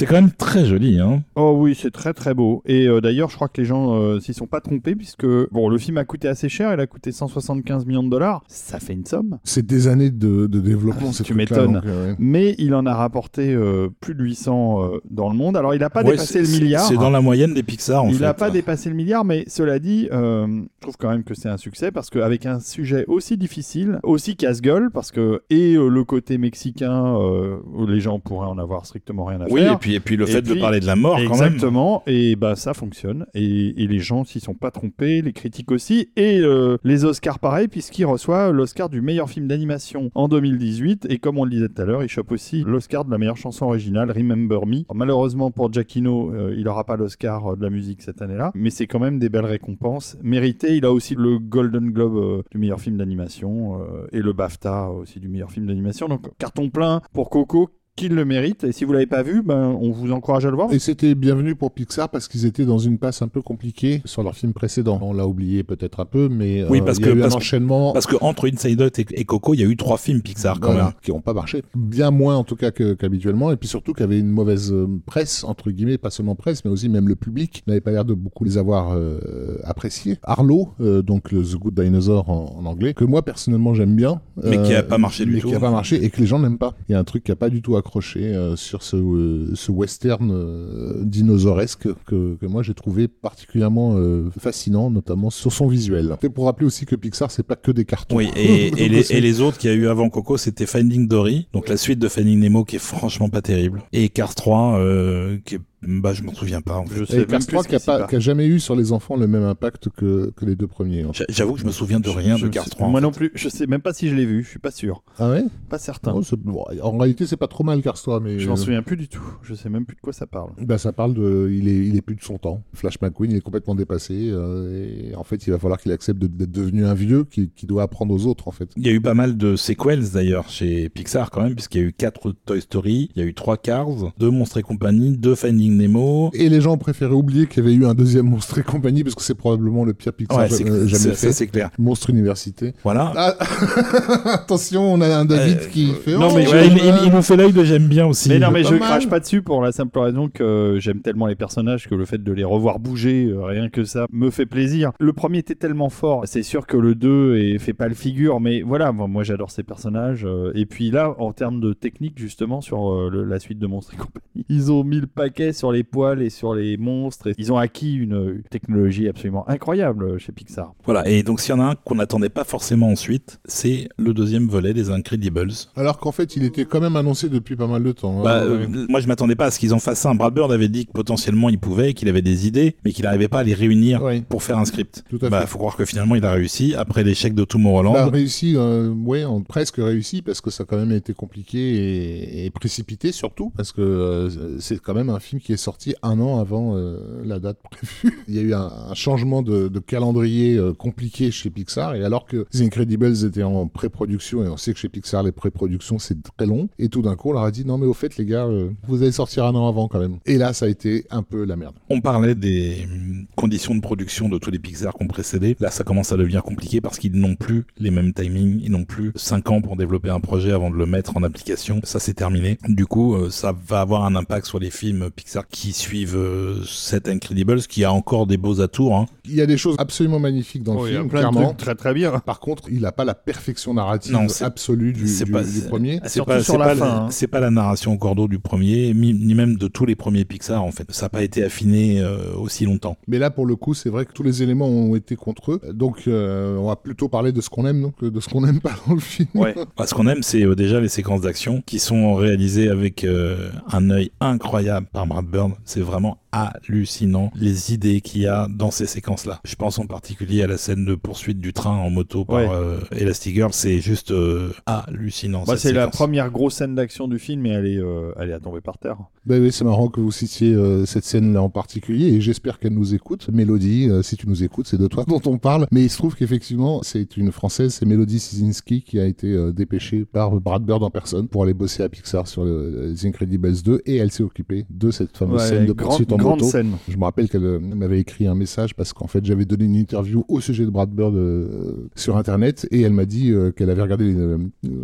Speaker 3: C'est quand même très joli, hein.
Speaker 1: Oui, c'est très très beau. Et euh, d'ailleurs, je crois que les gens euh, s'y sont pas trompés puisque bon, le film a coûté assez cher. Il a coûté 175 millions de dollars. Ça fait une somme.
Speaker 2: C'est des années de, de développement.
Speaker 1: Ah,
Speaker 2: ces
Speaker 1: tu m'étonnes.
Speaker 2: euh, ouais.
Speaker 1: Mais il en a rapporté euh, plus de 800 euh, dans le monde. Alors, il n'a pas
Speaker 3: Ouais,
Speaker 1: dépassé le milliard.
Speaker 3: C'est dans la moyenne des Pixar, en
Speaker 1: il n'a pas dépassé le milliard, mais cela dit, euh, je trouve quand même que c'est un succès parce qu'avec un sujet aussi difficile, aussi casse-gueule, parce que et euh, le côté mexicain, euh, où les gens pourraient en avoir strictement rien à
Speaker 3: Oui,
Speaker 1: faire.
Speaker 3: et puis, et puis le
Speaker 1: Et
Speaker 3: fait
Speaker 1: puis-
Speaker 3: de parler de la mort, quand même.
Speaker 1: Exactement, et bah ça fonctionne, et, les gens s'y sont pas trompés, les critiques aussi, et euh, les Oscars pareil, puisqu'il reçoit l'Oscar du meilleur film d'animation en 2018, et comme on le disait tout à l'heure, il chope aussi l'Oscar de la meilleure chanson originale, Remember Me. Malheureusement pour Giacchino, euh, il aura pas l'Oscar euh, de la musique cette année-là, mais c'est quand même des belles récompenses méritées. Il a aussi le Golden Globe euh, du meilleur film d'animation, et le BAFTA aussi du meilleur film d'animation, donc carton plein pour Coco, qu'il le mérite, et si vous l'avez pas vu, ben, on vous encourage à le voir.
Speaker 2: Et c'était bienvenu pour Pixar parce qu'ils étaient dans une passe un peu compliquée sur leur film précédent. On l'a oublié peut-être un peu, mais
Speaker 3: Oui,
Speaker 2: euh,
Speaker 3: parce
Speaker 2: il y a
Speaker 3: que-
Speaker 2: eu
Speaker 3: parce
Speaker 2: un
Speaker 3: que- Parce que entre Inside Out et, et Coco, il y a eu trois films Pixar, quand
Speaker 2: voilà,
Speaker 3: même.
Speaker 2: qui n'ont pas marché. Bien moins en tout cas qu'habituellement, et puis surtout qu'il y avait une mauvaise euh, presse, entre guillemets, pas seulement presse, mais aussi même le public n'avait pas l'air de beaucoup les avoir euh, appréciés. Arlo, euh, donc le The Good Dinosaur en, en anglais, que moi personnellement j'aime bien.
Speaker 3: Mais qui a pas marché du
Speaker 2: mais
Speaker 3: tout.
Speaker 2: qui a pas marché et que les gens n'aiment pas. Il y a un truc qui a pas du tout accroché euh, sur ce, euh, ce western euh, dinosauresque que, que moi j'ai trouvé particulièrement fascinant, notamment sur son visuel. C'est pour rappeler aussi que Pixar c'est pas que des cartons.
Speaker 3: Oui, et, et, les, et les autres qu'il y a eu avant Coco, c'était Finding Dory, donc la suite de Finding Nemo qui est franchement pas terrible, et Cars 3, euh, qui est, bah je m'en souviens pas en fait.
Speaker 1: Je sais
Speaker 2: Et
Speaker 1: même
Speaker 2: Cars
Speaker 1: plus
Speaker 2: 3
Speaker 1: ce
Speaker 2: qui a,
Speaker 1: qui
Speaker 2: a jamais eu sur les enfants le même impact que, que les deux premiers.
Speaker 3: J'a- J'avoue que je me souviens de rien
Speaker 1: Je
Speaker 3: de Cars
Speaker 1: sais-
Speaker 3: 3. en
Speaker 1: Moi
Speaker 3: fait.
Speaker 1: non plus. Je sais même pas si je l'ai vu. Je suis pas sûr.
Speaker 2: Ah ouais?
Speaker 1: Pas certain.
Speaker 2: Non, bon, En réalité c'est pas trop mal Cars 3, mais
Speaker 1: Je m'en
Speaker 2: euh,
Speaker 1: souviens plus du tout. Je sais même plus de quoi ça parle.
Speaker 2: bah, ça parle de, il est, il est plus de son temps. Flash McQueen, il est complètement dépassé. euh, et en fait, il va falloir qu'il accepte de- d'être devenu un vieux qui, qui doit apprendre aux autres, en fait.
Speaker 3: Il y a eu pas mal de sequels d'ailleurs chez Pixar quand même, puisqu'il y a eu quatre Toy Story, il y a eu trois Cars, deux Monstres et compagnie, deux Finding Nemo.
Speaker 2: Et les gens ont préféré oublier qu'il y avait eu un deuxième Monstre et compagnie parce que c'est probablement le pire Pixar
Speaker 3: Ouais,
Speaker 2: euh, jamais
Speaker 3: ça
Speaker 2: fait.
Speaker 3: c'est clair.
Speaker 2: Monstre Université.
Speaker 3: Voilà.
Speaker 2: Ah, attention, on a un David
Speaker 3: Euh,
Speaker 2: qui fait.
Speaker 1: non,
Speaker 2: oh,
Speaker 1: mais
Speaker 3: Ouais, il, il- il nous fait l'œil de j'aime bien aussi.
Speaker 1: Mais non, mais je
Speaker 2: mal.
Speaker 1: crache pas dessus pour la simple raison que j'aime tellement les personnages que le fait de les revoir bouger, euh, rien que ça, me fait plaisir. Le premier était tellement fort. C'est sûr que le 2 est, fait pas le figure, mais voilà, moi, moi, j'adore ces personnages. euh, et puis là, en termes de technique, justement, sur euh, le- la suite de Monstres et compagnie, ils ont mis le paquet sur les poils et sur les monstres. Et ils ont acquis une, technologie absolument incroyable chez Pixar.
Speaker 3: Voilà, et donc s'il y en a un qu'on n'attendait pas forcément ensuite, c'est le deuxième volet des Incredibles.
Speaker 2: Alors qu'en fait, il était quand même annoncé depuis pas mal de temps. hein.
Speaker 3: Bah,
Speaker 2: Ouais.
Speaker 3: euh, moi je m'attendais pas à ce qu'ils en fassent un. Brad Bird avait dit que potentiellement il pouvait, qu'il avait des idées, mais qu'il n'arrivait pas à les réunir
Speaker 2: Ouais.
Speaker 3: pour faire un script.
Speaker 2: Tout à
Speaker 3: bah,
Speaker 2: fait.
Speaker 3: faut croire que finalement il a réussi après l'échec de Tomorrowland.
Speaker 2: Bah, réussi, euh, ouais, en- presque réussi parce que ça a quand même été compliqué et, et précipité surtout parce que euh, c'est quand même un film qui est sorti un an avant euh, la date prévue. Il y a eu un, changement de, calendrier euh, compliqué chez Pixar et alors que The Incredibles était en pré-production et on sait que chez Pixar les pré-productions c'est très long et tout d'un coup on leur a dit non mais au fait les gars euh, vous allez sortir un an avant quand même. Et là ça a été un peu la merde.
Speaker 3: On parlait des hum, conditions de production de tous les Pixar qu'on précédé. Là, ça commence à devenir compliqué parce qu'ils n'ont plus les mêmes timings. Ils n'ont plus 5 ans pour développer un projet avant de le mettre en application. Ça, c'est terminé. Du coup, ça va avoir un impact sur les films Pixar qui suivent euh, cet Incredibles, qui a encore des beaux atours. Hein.
Speaker 2: Il y a des choses absolument magnifiques dans
Speaker 1: Oh,
Speaker 2: le film
Speaker 1: plein de
Speaker 2: clairement.
Speaker 1: trucs très très bien.
Speaker 2: Par contre, il n'a pas la perfection narrative
Speaker 3: Non,
Speaker 2: absolue du, du-
Speaker 3: pas-
Speaker 2: du premier.
Speaker 3: C'est
Speaker 1: Surtout
Speaker 3: pas,
Speaker 1: sur la
Speaker 3: pas,
Speaker 1: fin, hein.
Speaker 3: c'est pas la narration au cordeau du premier, ni, même de tous les premiers Pixar en fait. Ça n'a pas été affiné euh, aussi longtemps.
Speaker 2: Mais là, pour le coup, c'est vrai que tous les éléments ont été contre eux. Donc, euh, on va plutôt parler de ce qu'on aime, donc, que de ce qu'on n'aime pas dans le film.
Speaker 1: Ouais.
Speaker 3: Bah, ce qu'on aime, c'est euh, déjà les séquences d'action qui sont réalisées avec euh, un œil incroyable par Brad Bird. C'est vraiment hallucinant les idées qu'il y a dans ces séquences-là. Je pense en particulier à la scène de poursuite du train en moto par
Speaker 1: Ouais.
Speaker 3: euh, Elastigirl. C'est juste euh, hallucinant.
Speaker 1: Bah, c'est la première grosse scène d'action du film et elle est, euh, elle est à tomber par terre.
Speaker 2: Bah oui, c'est marrant que vous citiez euh, cette scène-là en particulier, et j'espère qu'elle nous écoute. Mélodie, euh, si tu nous écoutes, c'est de toi dont on parle. Mais il se trouve qu'effectivement, c'est une Française, c'est Mélodie Sizinski, qui a été euh, dépêchée par Brad Bird en personne pour aller bosser à Pixar sur le, The Incredibles 2, et elle s'est occupée de cette fameuse
Speaker 1: Ouais,
Speaker 2: scène de poursuite en
Speaker 1: grande
Speaker 2: moto.
Speaker 1: scène.
Speaker 2: Je me rappelle qu'elle euh, m'avait écrit un message parce qu'en fait j'avais donné une interview au sujet de Brad Bird euh, sur internet et elle m'a dit euh, qu'elle avait regardé les,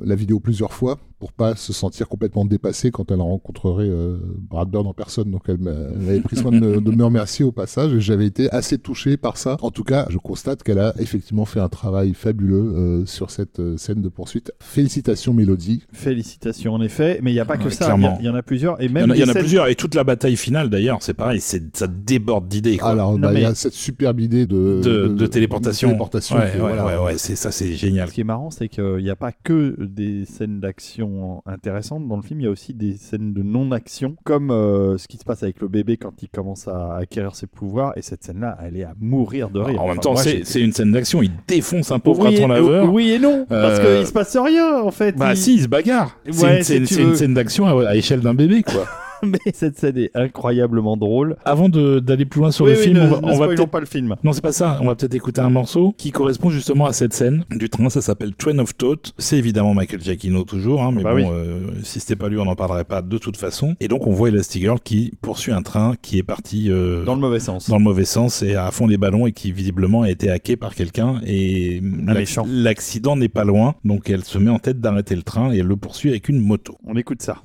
Speaker 2: la vidéo plusieurs fois pour pas se sentir complètement dépassée quand elle rencontrerait euh, Brad Bird en personne. Donc elle, avait pris soin de me, de me remercier au passage et j'avais été assez touché par ça. En tout cas, je constate qu'elle a effectivement fait un travail fabuleux euh, sur cette euh, scène de poursuite. Félicitations Mélodie.
Speaker 1: Félicitations en effet, mais il n'y a pas que
Speaker 3: Ouais,
Speaker 1: ça, il y en a plusieurs. Et
Speaker 3: Il y
Speaker 1: même
Speaker 3: en a, il y en a plusieurs. Et toute la bataille finale, d'ailleurs, c'est pareil, ça déborde d'idées.
Speaker 2: Alors, bah, il y a cette superbe idée de,
Speaker 3: de, de téléportation.
Speaker 2: de téléportation
Speaker 3: ouais,
Speaker 2: qui-
Speaker 3: ouais,
Speaker 2: voilà.
Speaker 3: ouais, ouais, c'est ça, c'est génial.
Speaker 1: Ce qui est marrant, c'est qu'il n'y a pas que des scènes d'action intéressantes dans le film, il y a aussi des scènes de non-action, comme euh, ce qui se passe avec le bébé quand il commence à acquérir ses pouvoirs. Et cette scène-là, elle est à mourir de rire.
Speaker 3: En même
Speaker 1: Enfin,
Speaker 3: temps,
Speaker 1: moi,
Speaker 3: c'est, une scène d'action. Il défonce un pauvre
Speaker 1: oui, et,
Speaker 3: laveur.
Speaker 1: oui et non, parce
Speaker 3: Euh,
Speaker 1: qu'il se passe rien en fait.
Speaker 3: Bah
Speaker 1: Il-
Speaker 3: si, il se bagarre. C'est une, c'est c'est scène d'action à, à échelle d'un bébé, quoi.
Speaker 1: Mais cette scène est incroyablement drôle.
Speaker 3: Avant de- d'aller plus loin sur
Speaker 1: Oui,
Speaker 3: le
Speaker 1: oui,
Speaker 3: film,
Speaker 1: ne,
Speaker 3: on va, on va peut-être
Speaker 1: pas le film.
Speaker 3: Non, c'est pas ça. On va peut-être écouter un morceau qui correspond justement à cette scène du train. Ça s'appelle Train of Thought. C'est évidemment Michael Giacchino toujours, hein, mais
Speaker 1: Bah
Speaker 3: bon,
Speaker 1: oui.
Speaker 3: euh, si c'était pas lui, on n'en parlerait pas de toute façon. Et donc, on voit Elastigirl qui poursuit un train qui est parti euh,
Speaker 1: Dans le mauvais sens.
Speaker 3: dans le mauvais sens et à fond des ballons et qui visiblement a été hacké par quelqu'un. Et l'accident n'est pas loin, donc elle se met en tête d'arrêter le train et elle le poursuit avec une moto.
Speaker 1: On écoute ça.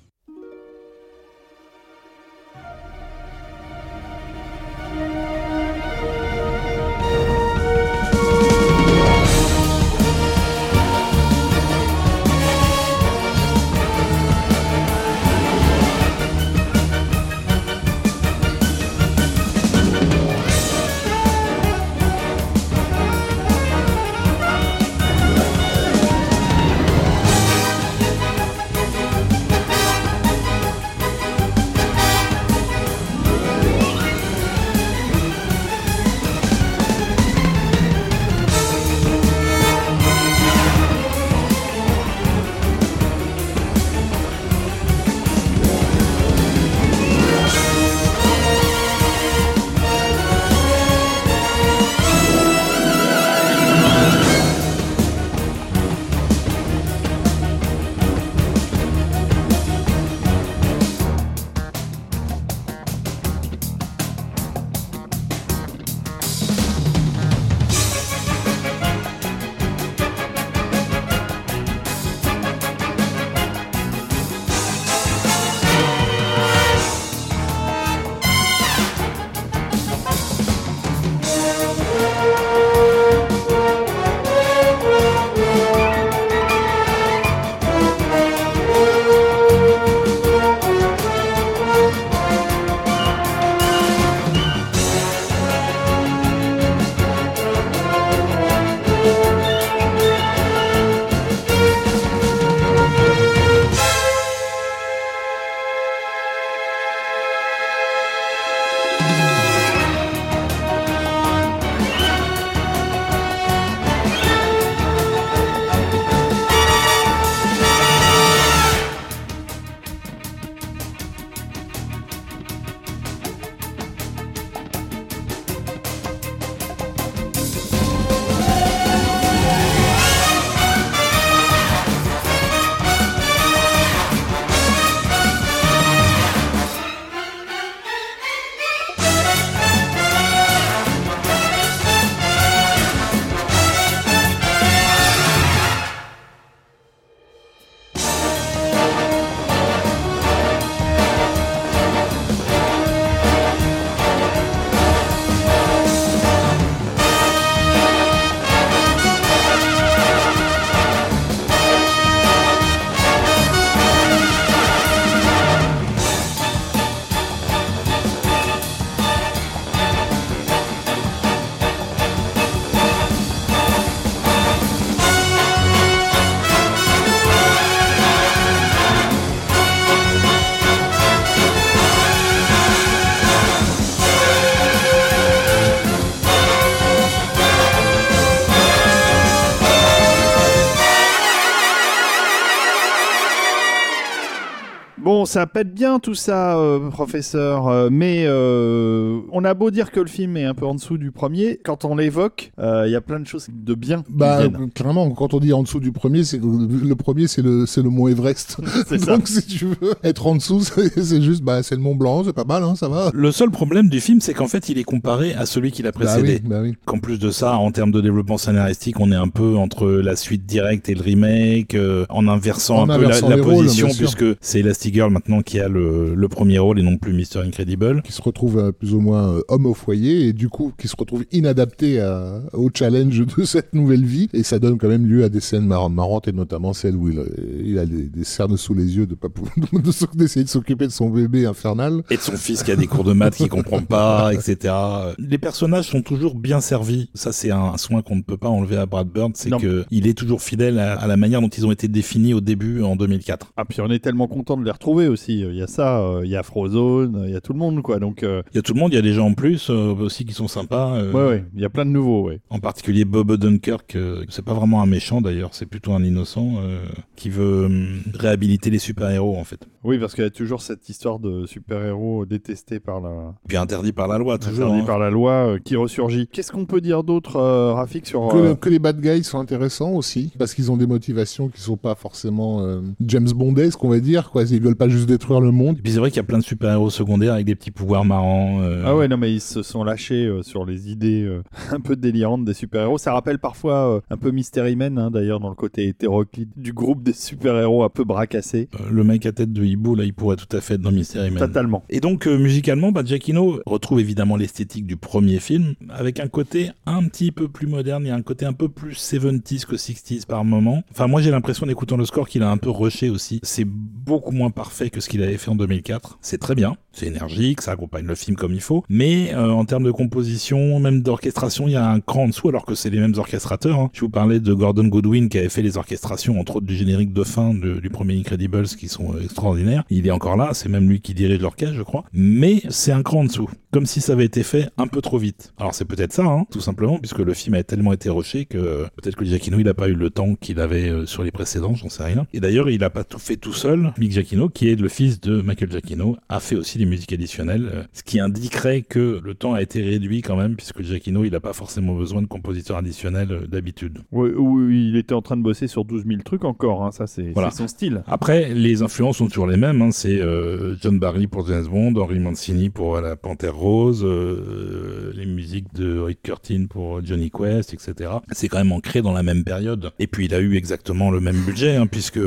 Speaker 1: Ça pète bien tout ça, euh, professeur, euh, mais euh, on a beau dire que le film est un peu en dessous du premier, quand on l'évoque, euh, il y a plein de choses de bien
Speaker 2: Bah, clairement, quand on dit en dessous du premier, c'est le premier, c'est le, c'est le mont Everest.
Speaker 1: C'est ça.
Speaker 2: Donc, si tu veux être en dessous, c'est juste, bah, c'est le Mont Blanc, c'est pas mal, hein, ça va.
Speaker 3: Le seul problème du film, c'est qu'en fait, il est comparé à celui qui l'a
Speaker 2: Bah
Speaker 3: précédé.
Speaker 2: oui, bah oui.
Speaker 3: Qu'en plus de ça, en termes de développement scénaristique, on est un peu entre la suite directe et le remake, euh, en inversant
Speaker 2: En
Speaker 3: un peu la,
Speaker 2: rôles,
Speaker 3: position, puisque c'est Elastigirl maintenant qui a le, le premier rôle et non plus Mr. Incredible.
Speaker 2: Qui se retrouve euh, plus ou moins euh, homme au foyer et du coup, qui se retrouve inadapté à- au challenge de cette nouvelle vie. Et ça donne quand même lieu à des scènes marrantes, marrantes et notamment celle où il, euh, il a des, des cernes sous les yeux de pas pouvoir, d'essayer de s'occuper de son bébé infernal.
Speaker 3: Et de son fils qui a des cours de maths qu'il comprend pas, etc. Les personnages sont toujours bien servis. Ça, c'est un soin qu'on ne peut pas enlever à Brad Bird, c'est que il est toujours fidèle à, à la manière dont ils ont été définis au début en 2004.
Speaker 1: Ah, puis on est tellement content de les retrouver aussi. Il y a ça, euh, il y a Frozone, il y a tout le monde, quoi. Donc, euh,
Speaker 3: Il y a tout le monde, il y a des gens en plus euh, aussi qui sont sympas. euh,
Speaker 1: ouais, ouais, il y a plein de nouveaux, ouais.
Speaker 3: En particulier Bob Odenkirk, euh, c'est pas vraiment un méchant d'ailleurs, c'est plutôt un innocent euh, qui veut hum, réhabiliter les super-héros en fait.
Speaker 1: Oui, parce qu'il y a toujours cette histoire de super-héros détesté par la,
Speaker 3: Puis interdit par la loi toujours.
Speaker 1: interdit
Speaker 3: hein.
Speaker 1: par la loi euh, qui ressurgit. Qu'est-ce qu'on peut dire d'autre, euh, Rafik, sur
Speaker 2: Que,
Speaker 1: euh,
Speaker 2: que les bad guys sont intéressants aussi, parce qu'ils ont des motivations qui sont pas forcément euh, James Bondesques, on va dire, quoi. Ils veulent pas juste détruire le monde.
Speaker 3: Et puis c'est vrai qu'il y a plein de super-héros secondaires avec des petits pouvoirs marrants. euh,
Speaker 1: Ah ouais, non, mais ils se sont lâchés euh, sur les idées euh, un peu délirantes des super-héros. Ça rappelle parfois euh, un peu Mystery Men, hein, d'ailleurs, dans le côté hétéroclite du groupe des super-héros un peu bracassés.
Speaker 3: euh, le mec à tête de hibou, là, il pourrait tout à fait être dans Mystery Man.
Speaker 1: Totalement.
Speaker 3: Et donc, euh, musicalement, bah, Giacchino retrouve évidemment l'esthétique du premier film, avec un côté un petit peu plus moderne et un côté un peu plus 70s que 60s par moment. Enfin, moi, j'ai l'impression, en écoutant le score, qu'il a un peu rushé aussi. C'est beaucoup moins parfait que ce qu'il avait fait en 2004. C'est très bien, c'est énergique, ça accompagne le film comme il faut, mais euh, en termes de composition, même d'orchestration, il y a un cran en dessous, alors que c'est les mêmes orchestrateurs. hein. Je vous parlais de Gordon Goodwin, qui avait fait les orchestrations, entre autres du générique de fin de- du premier Incredibles, qui sont euh, Il est encore là, c'est même lui qui dirige l'orchestre, je crois. Mais c'est un cran en dessous. Comme si ça avait été fait un peu trop vite. Alors c'est peut-être ça, hein, tout simplement, puisque le film a tellement été rushé que euh, peut-être que Giacchino, il a pas eu le temps qu'il avait euh, sur les précédents, j'en sais rien. Et d'ailleurs, il a pas tout fait tout seul. Mick Giacchino, qui est le fils de Michael Giacchino, a fait aussi des musiques additionnelles, euh, ce qui indiquerait que le temps a été réduit quand même, puisque Giacchino, il a pas forcément besoin de compositeurs additionnels d'habitude.
Speaker 1: Oui, oui, il était en train de bosser sur 12 000 trucs encore, hein, ça c'est
Speaker 3: Voilà.
Speaker 1: c'est son style.
Speaker 3: Après, les influences sont toujours les mêmes. hein. C'est euh, John Barry pour James Bond, Henry Mancini pour La Panthère Rose, euh, les musiques de Rick Curtin pour Johnny Quest, etc. C'est quand même ancré dans la même période. Et puis, il a eu exactement le même budget, hein, puisque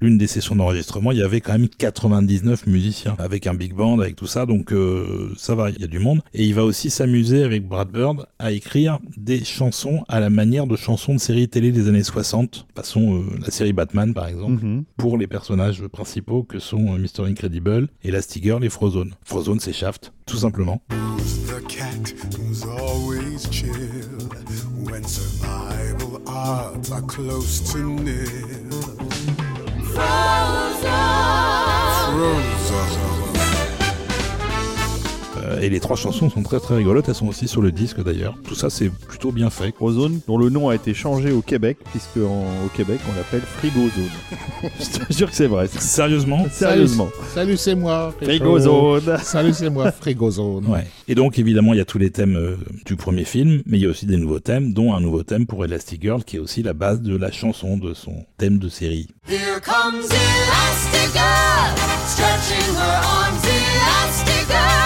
Speaker 3: l'une des sessions d'enregistrement, il y avait quand même 99 musiciens, avec un big band, avec tout ça. Donc, euh, ça va, il y a du monde. Et il va aussi s'amuser avec Brad Bird à écrire des chansons à la manière de chansons de séries télé des années 60, façon euh, la série Batman, par exemple
Speaker 1: Mhm.
Speaker 3: pour les personnages principaux que sont euh, Mr. Incredible, Elastigirl et Frozone. Frozone, c'est Shaft, tout simplement. Et les trois chansons sont très très rigolotes, elles sont aussi sur le disque d'ailleurs. Tout ça, c'est plutôt bien fait.
Speaker 1: Frozone, dont le nom a été changé au Québec, puisque en- au Québec on l'appelle Frigozone. Je te jure que c'est vrai.
Speaker 3: Sérieusement
Speaker 1: Sérieusement.
Speaker 2: Salut, c'est moi.
Speaker 1: Frigozone.
Speaker 2: Salut, c'est moi, Frigozone.
Speaker 3: Ouais. Et donc évidemment, il y a tous les thèmes euh, du premier film, mais il y a aussi des nouveaux thèmes, dont un nouveau thème pour Elastigirl, qui est aussi la base de la chanson de son thème de série.
Speaker 4: Here comes Elastigirl, stretching her arms. Elastigirl,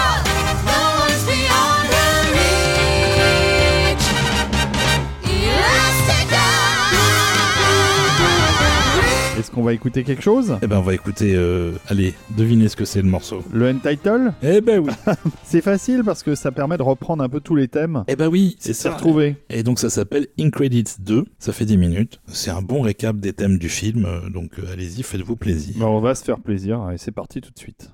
Speaker 1: Est-ce qu'on va écouter quelque chose?
Speaker 3: Eh ben, on va écouter. euh, allez, devinez ce que c'est le morceau.
Speaker 1: Le end title
Speaker 3: Eh ben oui.
Speaker 1: C'est facile parce que ça permet de reprendre un peu tous les thèmes
Speaker 3: eh ben oui, c'est
Speaker 1: de
Speaker 3: ça.
Speaker 1: retrouver.
Speaker 3: Et donc ça s'appelle Incredits 2, ça fait 10 minutes. C'est un bon récap des thèmes du film, euh, donc euh, allez-y, faites-vous plaisir.
Speaker 1: On va se faire plaisir et c'est parti tout de suite.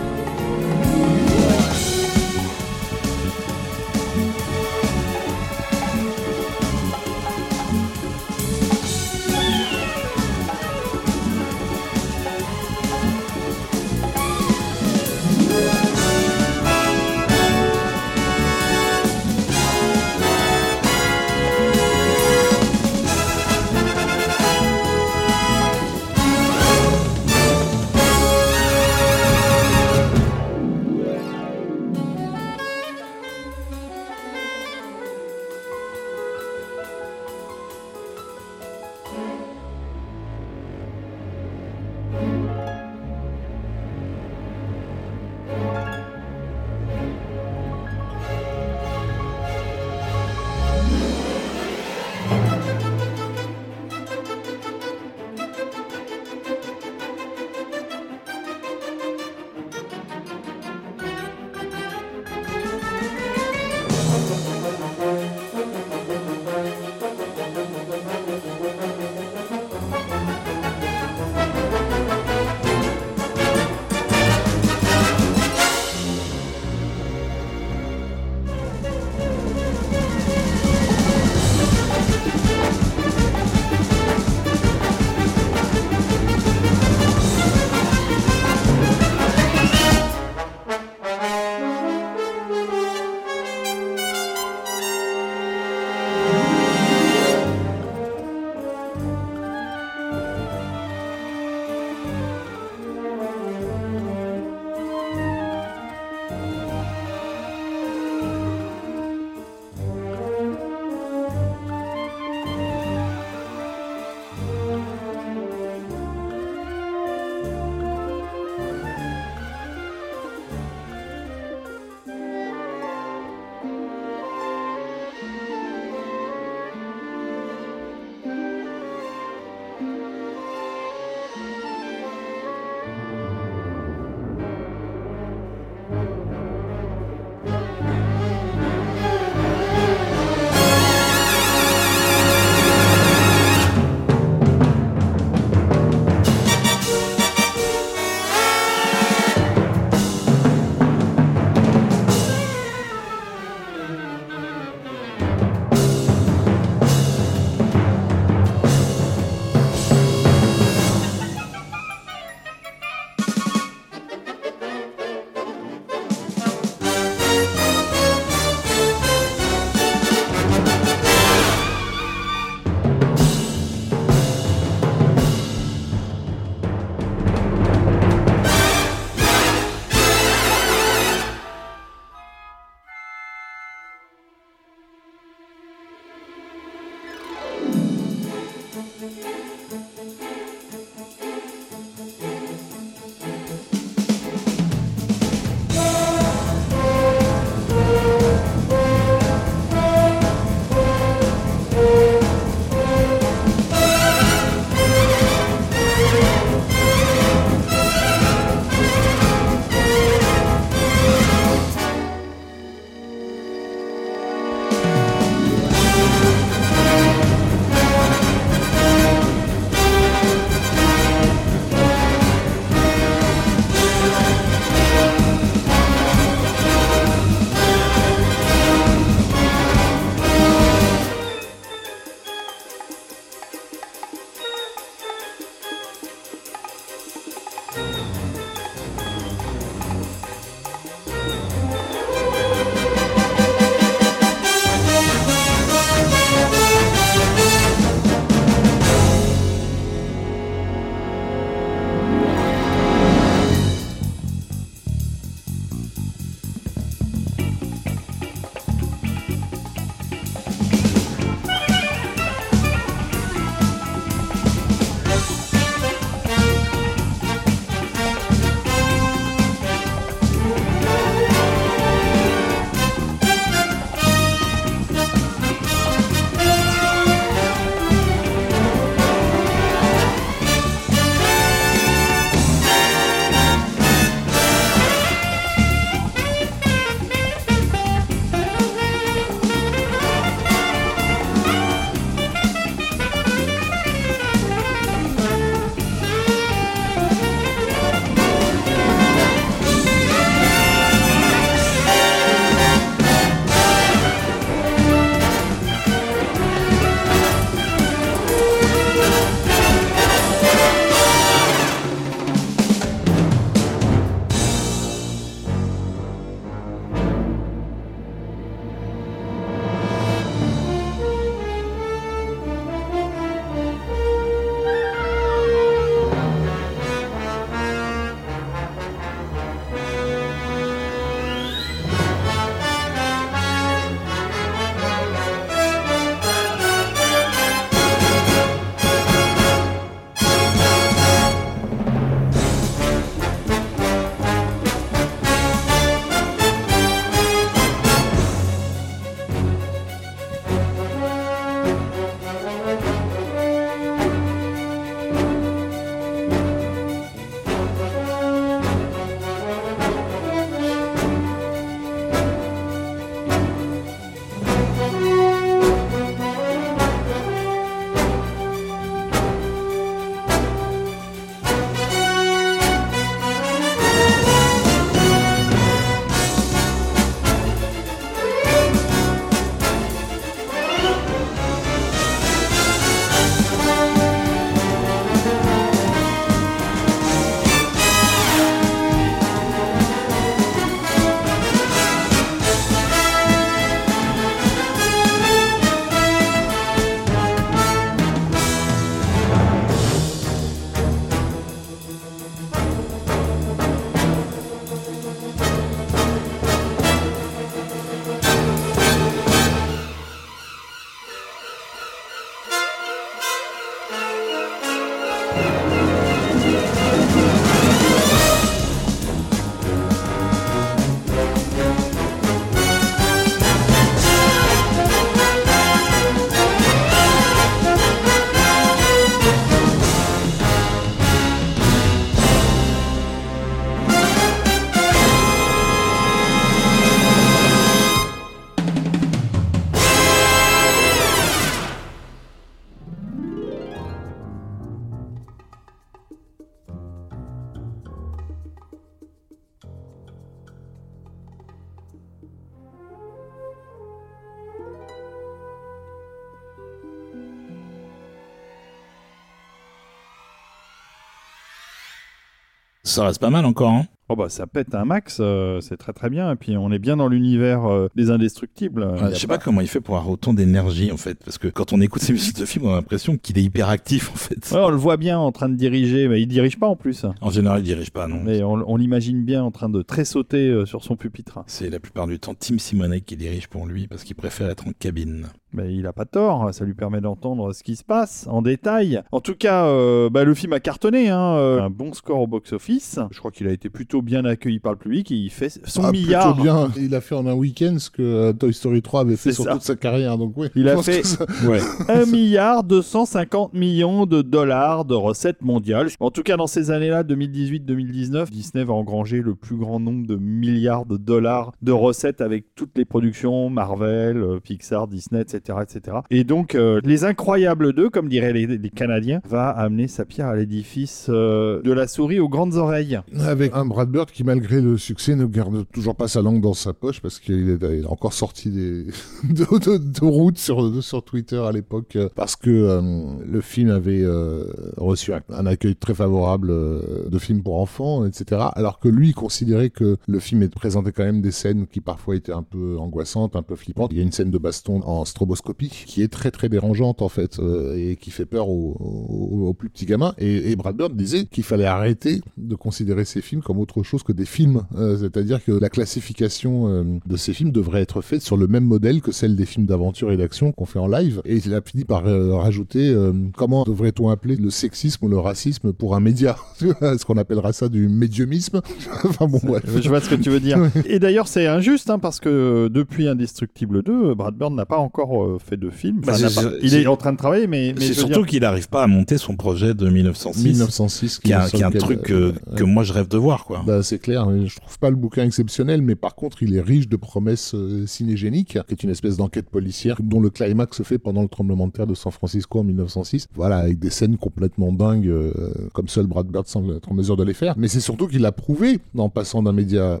Speaker 3: Ça reste pas mal encore, hein
Speaker 1: Oh bah ça pète un max, euh, c'est très très bien. Et puis on est bien dans l'univers euh, des indestructibles.
Speaker 3: Ouais, je sais pas comment il fait pour avoir autant d'énergie en fait, parce que quand on écoute ces musiques de film, on a l'impression qu'il est hyper actif en fait.
Speaker 1: Ouais, on le voit bien en train de diriger, mais il dirige pas en plus.
Speaker 3: En général, il dirige pas, non.
Speaker 1: Mais on, on l'imagine bien en train de tressauter euh, sur son pupitre.
Speaker 3: C'est la plupart du temps Tim Simonek qui dirige pour lui parce qu'il préfère être en cabine.
Speaker 1: Mais il a pas tort, ça lui permet d'entendre ce qui se passe en détail. En tout cas, euh, bah, le film a cartonné, hein, euh, un bon score au box-office. Je crois qu'il a été plutôt bien accueilli par le public. Il fait son
Speaker 2: Ah,
Speaker 1: milliard.
Speaker 2: Bien. Il a fait en un week-end ce que euh, Toy Story 3 avait fait sur
Speaker 1: ça.
Speaker 2: toute sa carrière. Donc oui.
Speaker 1: Il a fait-
Speaker 2: ça-
Speaker 3: Ouais.
Speaker 1: 1 milliard 250 millions de dollars de recettes mondiales. En tout cas, dans ces années-là, 2018-2019, Disney va engranger le plus grand nombre de milliards de dollars de recettes avec toutes les productions Marvel, Pixar, Disney, etc., etc. Et donc, euh, les Incroyables 2, comme diraient les, les Canadiens, va amener sa pierre à l'édifice euh, de la souris aux grandes oreilles.
Speaker 2: Avec un Brad Bird qui, malgré le succès, ne garde toujours pas sa langue dans sa poche parce qu'il est, encore sorti des de, de, de route sur, sur Twitter à l'époque euh, parce que euh, le film avait euh, reçu un, accueil très favorable euh, de film pour enfants, etc. Alors que lui considérait que le film présentait quand même des scènes qui parfois étaient un peu angoissantes, un peu flippantes. Il y a une scène de baston en qui est très très dérangeante en fait euh, et qui fait peur aux, aux- aux plus petits gamins. Et, et Brad Bird disait qu'il fallait arrêter de considérer ces films comme autre chose que des films. Euh, C'est-à-dire que la classification euh, de ces films devrait être faite sur le même modèle que celle des films d'aventure et d'action qu'on fait en live. Et il a fini par rajouter comment devrait-on appeler le sexisme ou le racisme pour un média? Est-ce qu'on appellera ça du médiumisme? Enfin bon, bref.
Speaker 1: Je vois ce que tu veux dire. Et d'ailleurs, c'est injuste hein, parce que depuis Indestructible 2, Brad Bird n'a pas encore euh, fait de film. Enfin,
Speaker 3: Bah,
Speaker 1: pas- Il est en train de travailler, mais, mais
Speaker 3: C'est surtout
Speaker 1: dire-
Speaker 3: qu'il n'arrive pas à monter son projet de 1906,
Speaker 2: 1906,
Speaker 3: qui est un,
Speaker 2: sur
Speaker 3: qui est un
Speaker 2: lequel,
Speaker 3: truc
Speaker 2: euh,
Speaker 3: euh, que moi je rêve de voir, quoi.
Speaker 2: Bah, c'est clair, je trouve pas le bouquin exceptionnel, mais par contre, il est riche de promesses euh, cinégéniques, qui est une espèce d'enquête policière dont le climax se fait pendant le tremblement de terre de San Francisco en 1906. Voilà, avec des scènes complètement dingues, euh, comme seul Brad Bird semble être en mesure de les faire. Mais c'est surtout qu'il a prouvé, en passant d'un média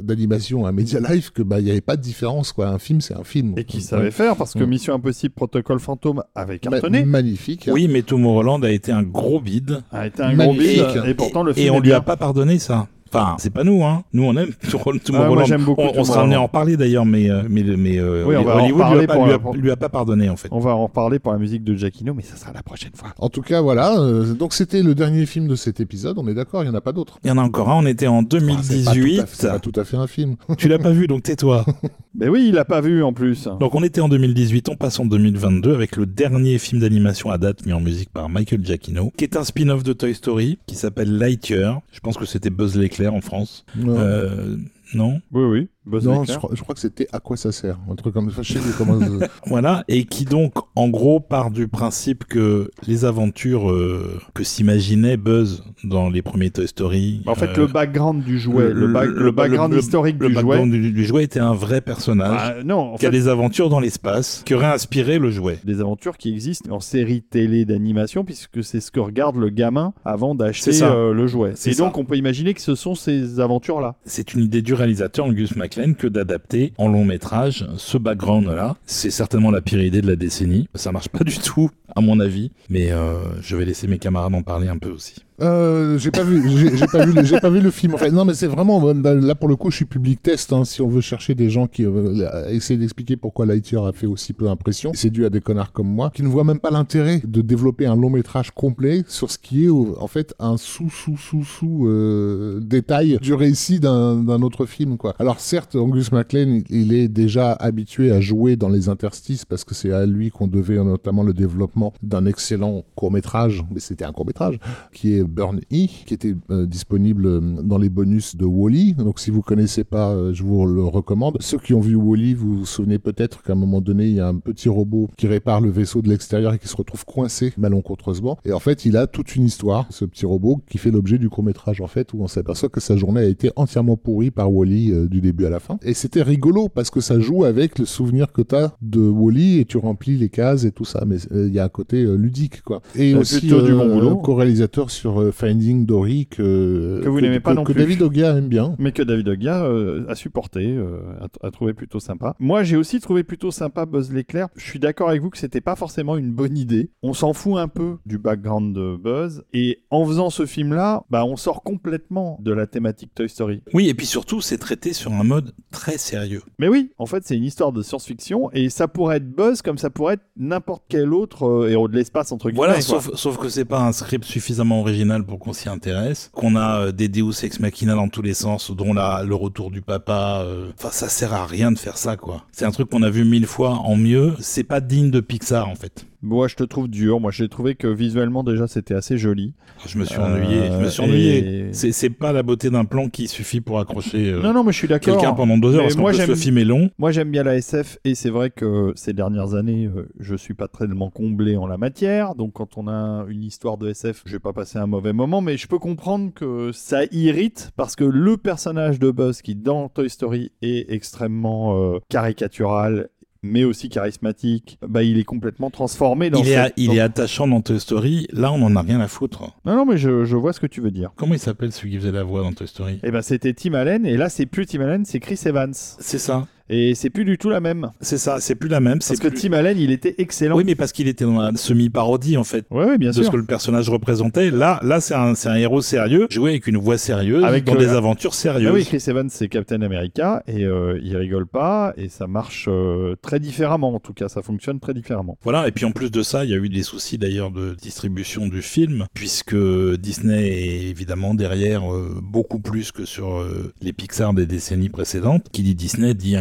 Speaker 2: d'animation à un média live, que bah il y avait pas de différence, quoi. Un film, c'est un film.
Speaker 1: Et qui savait faire parce que
Speaker 2: Ouais.
Speaker 1: Mission Impossible Protocole Fantôme avait
Speaker 2: Ma-
Speaker 1: cartonné,
Speaker 2: magnifique.
Speaker 3: Oui, mais Tomorrowland a été un gros bide.
Speaker 1: a été un gros
Speaker 2: Magnifique.
Speaker 1: bide, et pourtant le film
Speaker 3: Et on lui a
Speaker 1: bien.
Speaker 3: pas pardonné ça. Enfin, c'est pas nous, hein. Nous, on aime Tomorrowland.
Speaker 1: Ah, moi, j'aime beaucoup
Speaker 3: on, on sera amené à en parler d'ailleurs, mais, euh, mais, mais euh,
Speaker 1: Oui, on va en
Speaker 3: Hollywood lui a, pas, lui, a,
Speaker 1: pour-
Speaker 3: lui a pas pardonné, en fait.
Speaker 1: On va en reparler pour la musique de Giacchino, mais ça sera la prochaine fois.
Speaker 2: En tout cas, voilà. euh, donc c'était le dernier film de cet épisode. On est d'accord, il y en a pas d'autres.
Speaker 3: Il y en a encore un, on était en
Speaker 2: Ah, c'est pas tout à
Speaker 3: 2018.
Speaker 2: fait- C'est pas tout à fait un film.
Speaker 3: tu l'as pas vu, donc tais-toi.
Speaker 1: Mais oui, il l'a pas vu en plus.
Speaker 3: Donc on était en 2018, on passe en 2022 avec le dernier film d'animation à date mis en musique par Michael Giacchino, qui est un spin-off de Toy Story, qui s'appelle Lightyear. Je pense que c'était Buzz l'éclair en France.
Speaker 2: Non.
Speaker 3: Euh, non
Speaker 1: Oui, oui. Buzz
Speaker 2: Non, je crois, je crois que c'était à quoi ça sert, un truc comme ça. Je sais comment.
Speaker 3: Voilà, et qui donc, en gros, part du principe que les aventures euh, que s'imaginait Buzz dans les premiers Toy Story.
Speaker 1: En fait,
Speaker 3: euh,
Speaker 1: le background du jouet, le, ba- le background
Speaker 3: le-
Speaker 1: historique
Speaker 3: le
Speaker 1: du jouet.
Speaker 3: background du, du jouet était un vrai personnage
Speaker 1: Ah, non, en
Speaker 3: qui a des aventures dans l'espace, qui aurait inspiré le jouet.
Speaker 1: des aventures qui existent en série télé d'animation, puisque c'est ce que regarde le gamin avant d'acheter euh, le jouet.
Speaker 3: C'est
Speaker 1: Et
Speaker 3: ça.
Speaker 1: donc, on peut imaginer que ce sont ces aventures-là.
Speaker 3: C'est une idée du réalisateur Angus Que d'adapter en long métrage ce background-là. C'est certainement la pire idée de la décennie. Ça marche pas du tout, à mon avis. Mais euh, je vais laisser mes camarades en parler un peu aussi.
Speaker 2: Euh, j'ai pas vu, j'ai pas vu, j'ai pas vu le film. Enfin, non, mais c'est vraiment là, là, pour le coup, je suis public test. Hein, si on veut chercher des gens qui euh, essayer d'expliquer pourquoi Lightyear a fait aussi peu d'impression, c'est dû à des connards comme moi qui ne voient même pas l'intérêt de développer un long métrage complet sur ce qui est en fait un sous sous sous sous euh, détail du récit d'un d'un autre film. Quoi. Alors certes, Angus MacLean, il est déjà habitué à jouer dans les interstices parce que c'est à lui qu'on devait notamment le développement d'un excellent court métrage, mais c'était un court métrage qui est Burn E, qui était euh, disponible euh, dans les bonus de Wally. Donc si vous connaissez pas, euh, je vous le recommande. Ceux qui ont vu Wally, vous vous souvenez peut-être qu'à un moment donné, il y a un petit robot qui répare le vaisseau de l'extérieur et qui se retrouve coincé malencontreusement. Et en fait, il a toute une histoire, ce petit robot, qui fait l'objet du court métrage en fait, où on s'aperçoit que sa journée a été entièrement pourrie par Wally euh, du début à la fin. Et c'était rigolo parce que ça joue avec le souvenir que t'as de Wally et tu remplis les cases et tout ça. Mais il y a un côté ludique quoi. Et aussi
Speaker 1: du bon boulot.
Speaker 2: co-réalisateur sur euh, Finding Dory que,
Speaker 1: Que vous n'aimez pas non
Speaker 2: que
Speaker 1: plus.
Speaker 2: David Ogia aime bien.
Speaker 1: Mais que David Ogia euh, a supporté, euh, a, a trouvé plutôt sympa. Moi, j'ai aussi trouvé plutôt sympa Buzz l'éclair. Je suis d'accord avec vous que c'était pas forcément une bonne idée. On s'en fout un peu du background de Buzz. Et en faisant ce film-là, bah, on sort complètement de la thématique Toy Story.
Speaker 3: Oui, et puis surtout, c'est traité sur un mode très sérieux.
Speaker 1: Mais oui, en fait, c'est une histoire de science-fiction et ça pourrait être Buzz comme ça pourrait être n'importe quel autre euh, héros de l'espace entre guillemets.
Speaker 3: Voilà, sauf, sauf que c'est pas un script suffisamment original pour qu'on s'y intéresse, qu'on a euh, des Deus Ex Machina dans tous les sens, dont la, le retour du papa, euh, enfin ça sert à rien de faire ça quoi. C'est un truc qu'on a vu mille fois en mieux, c'est pas digne de Pixar en fait.
Speaker 1: Moi, je te trouve dur. Moi, j'ai trouvé que visuellement déjà c'était assez joli.
Speaker 3: Je me suis
Speaker 1: Euh,
Speaker 3: ennuyé, je me suis
Speaker 1: et-
Speaker 3: ennuyé. C'est c'est pas la beauté d'un plan qui suffit pour accrocher euh,
Speaker 1: non, non, mais je suis
Speaker 3: quelqu'un pendant deux heures,
Speaker 1: Mais
Speaker 3: parce
Speaker 1: moi,
Speaker 3: plus le film est long.
Speaker 1: Moi, j'aime bien la SF et c'est vrai que ces dernières années, euh, je suis pas tellement comblé en la matière. Donc, quand on a une histoire de SF, je vais pas passer un mauvais moment, mais je peux comprendre que ça irrite parce que le personnage de Buzz qui dans Toy Story est extrêmement euh, caricatural mais aussi charismatique, bah il est complètement transformé dans
Speaker 3: Il, est,
Speaker 1: cette-
Speaker 3: il est attachant dans Toy Story. Là, on en a rien à foutre.
Speaker 1: Non, non, mais je, je vois ce que tu veux dire.
Speaker 3: Comment il s'appelle celui qui faisait la voix dans Toy Story?
Speaker 1: Et ben c'était Tim Allen, et là c'est plus Tim Allen, c'est Chris Evans.
Speaker 3: C'est ça.
Speaker 1: Et c'est plus du tout la même.
Speaker 3: C'est ça. C'est plus la même.
Speaker 1: Parce que
Speaker 3: plus-
Speaker 1: Tim Allen, il était excellent.
Speaker 3: Oui, mais parce qu'il était dans la semi-parodie, en fait.
Speaker 1: Ouais, ouais, bien
Speaker 3: de
Speaker 1: sûr.
Speaker 3: ce que le personnage représentait. Là, là, c'est un, un héros sérieux, joué avec une voix sérieuse,
Speaker 1: Avec
Speaker 3: dans
Speaker 1: le-
Speaker 3: des aventures
Speaker 1: Ah
Speaker 3: sérieuses.
Speaker 1: oui, Chris Evans, c'est Captain America et euh, il rigole pas et ça marche euh, très différemment. En tout cas, ça fonctionne très différemment.
Speaker 3: Voilà, et puis en plus de ça, il y a eu des soucis d'ailleurs de distribution du film, puisque Disney est évidemment derrière euh, beaucoup plus que sur euh, les Pixar des décennies précédentes. Qui dit Disney dit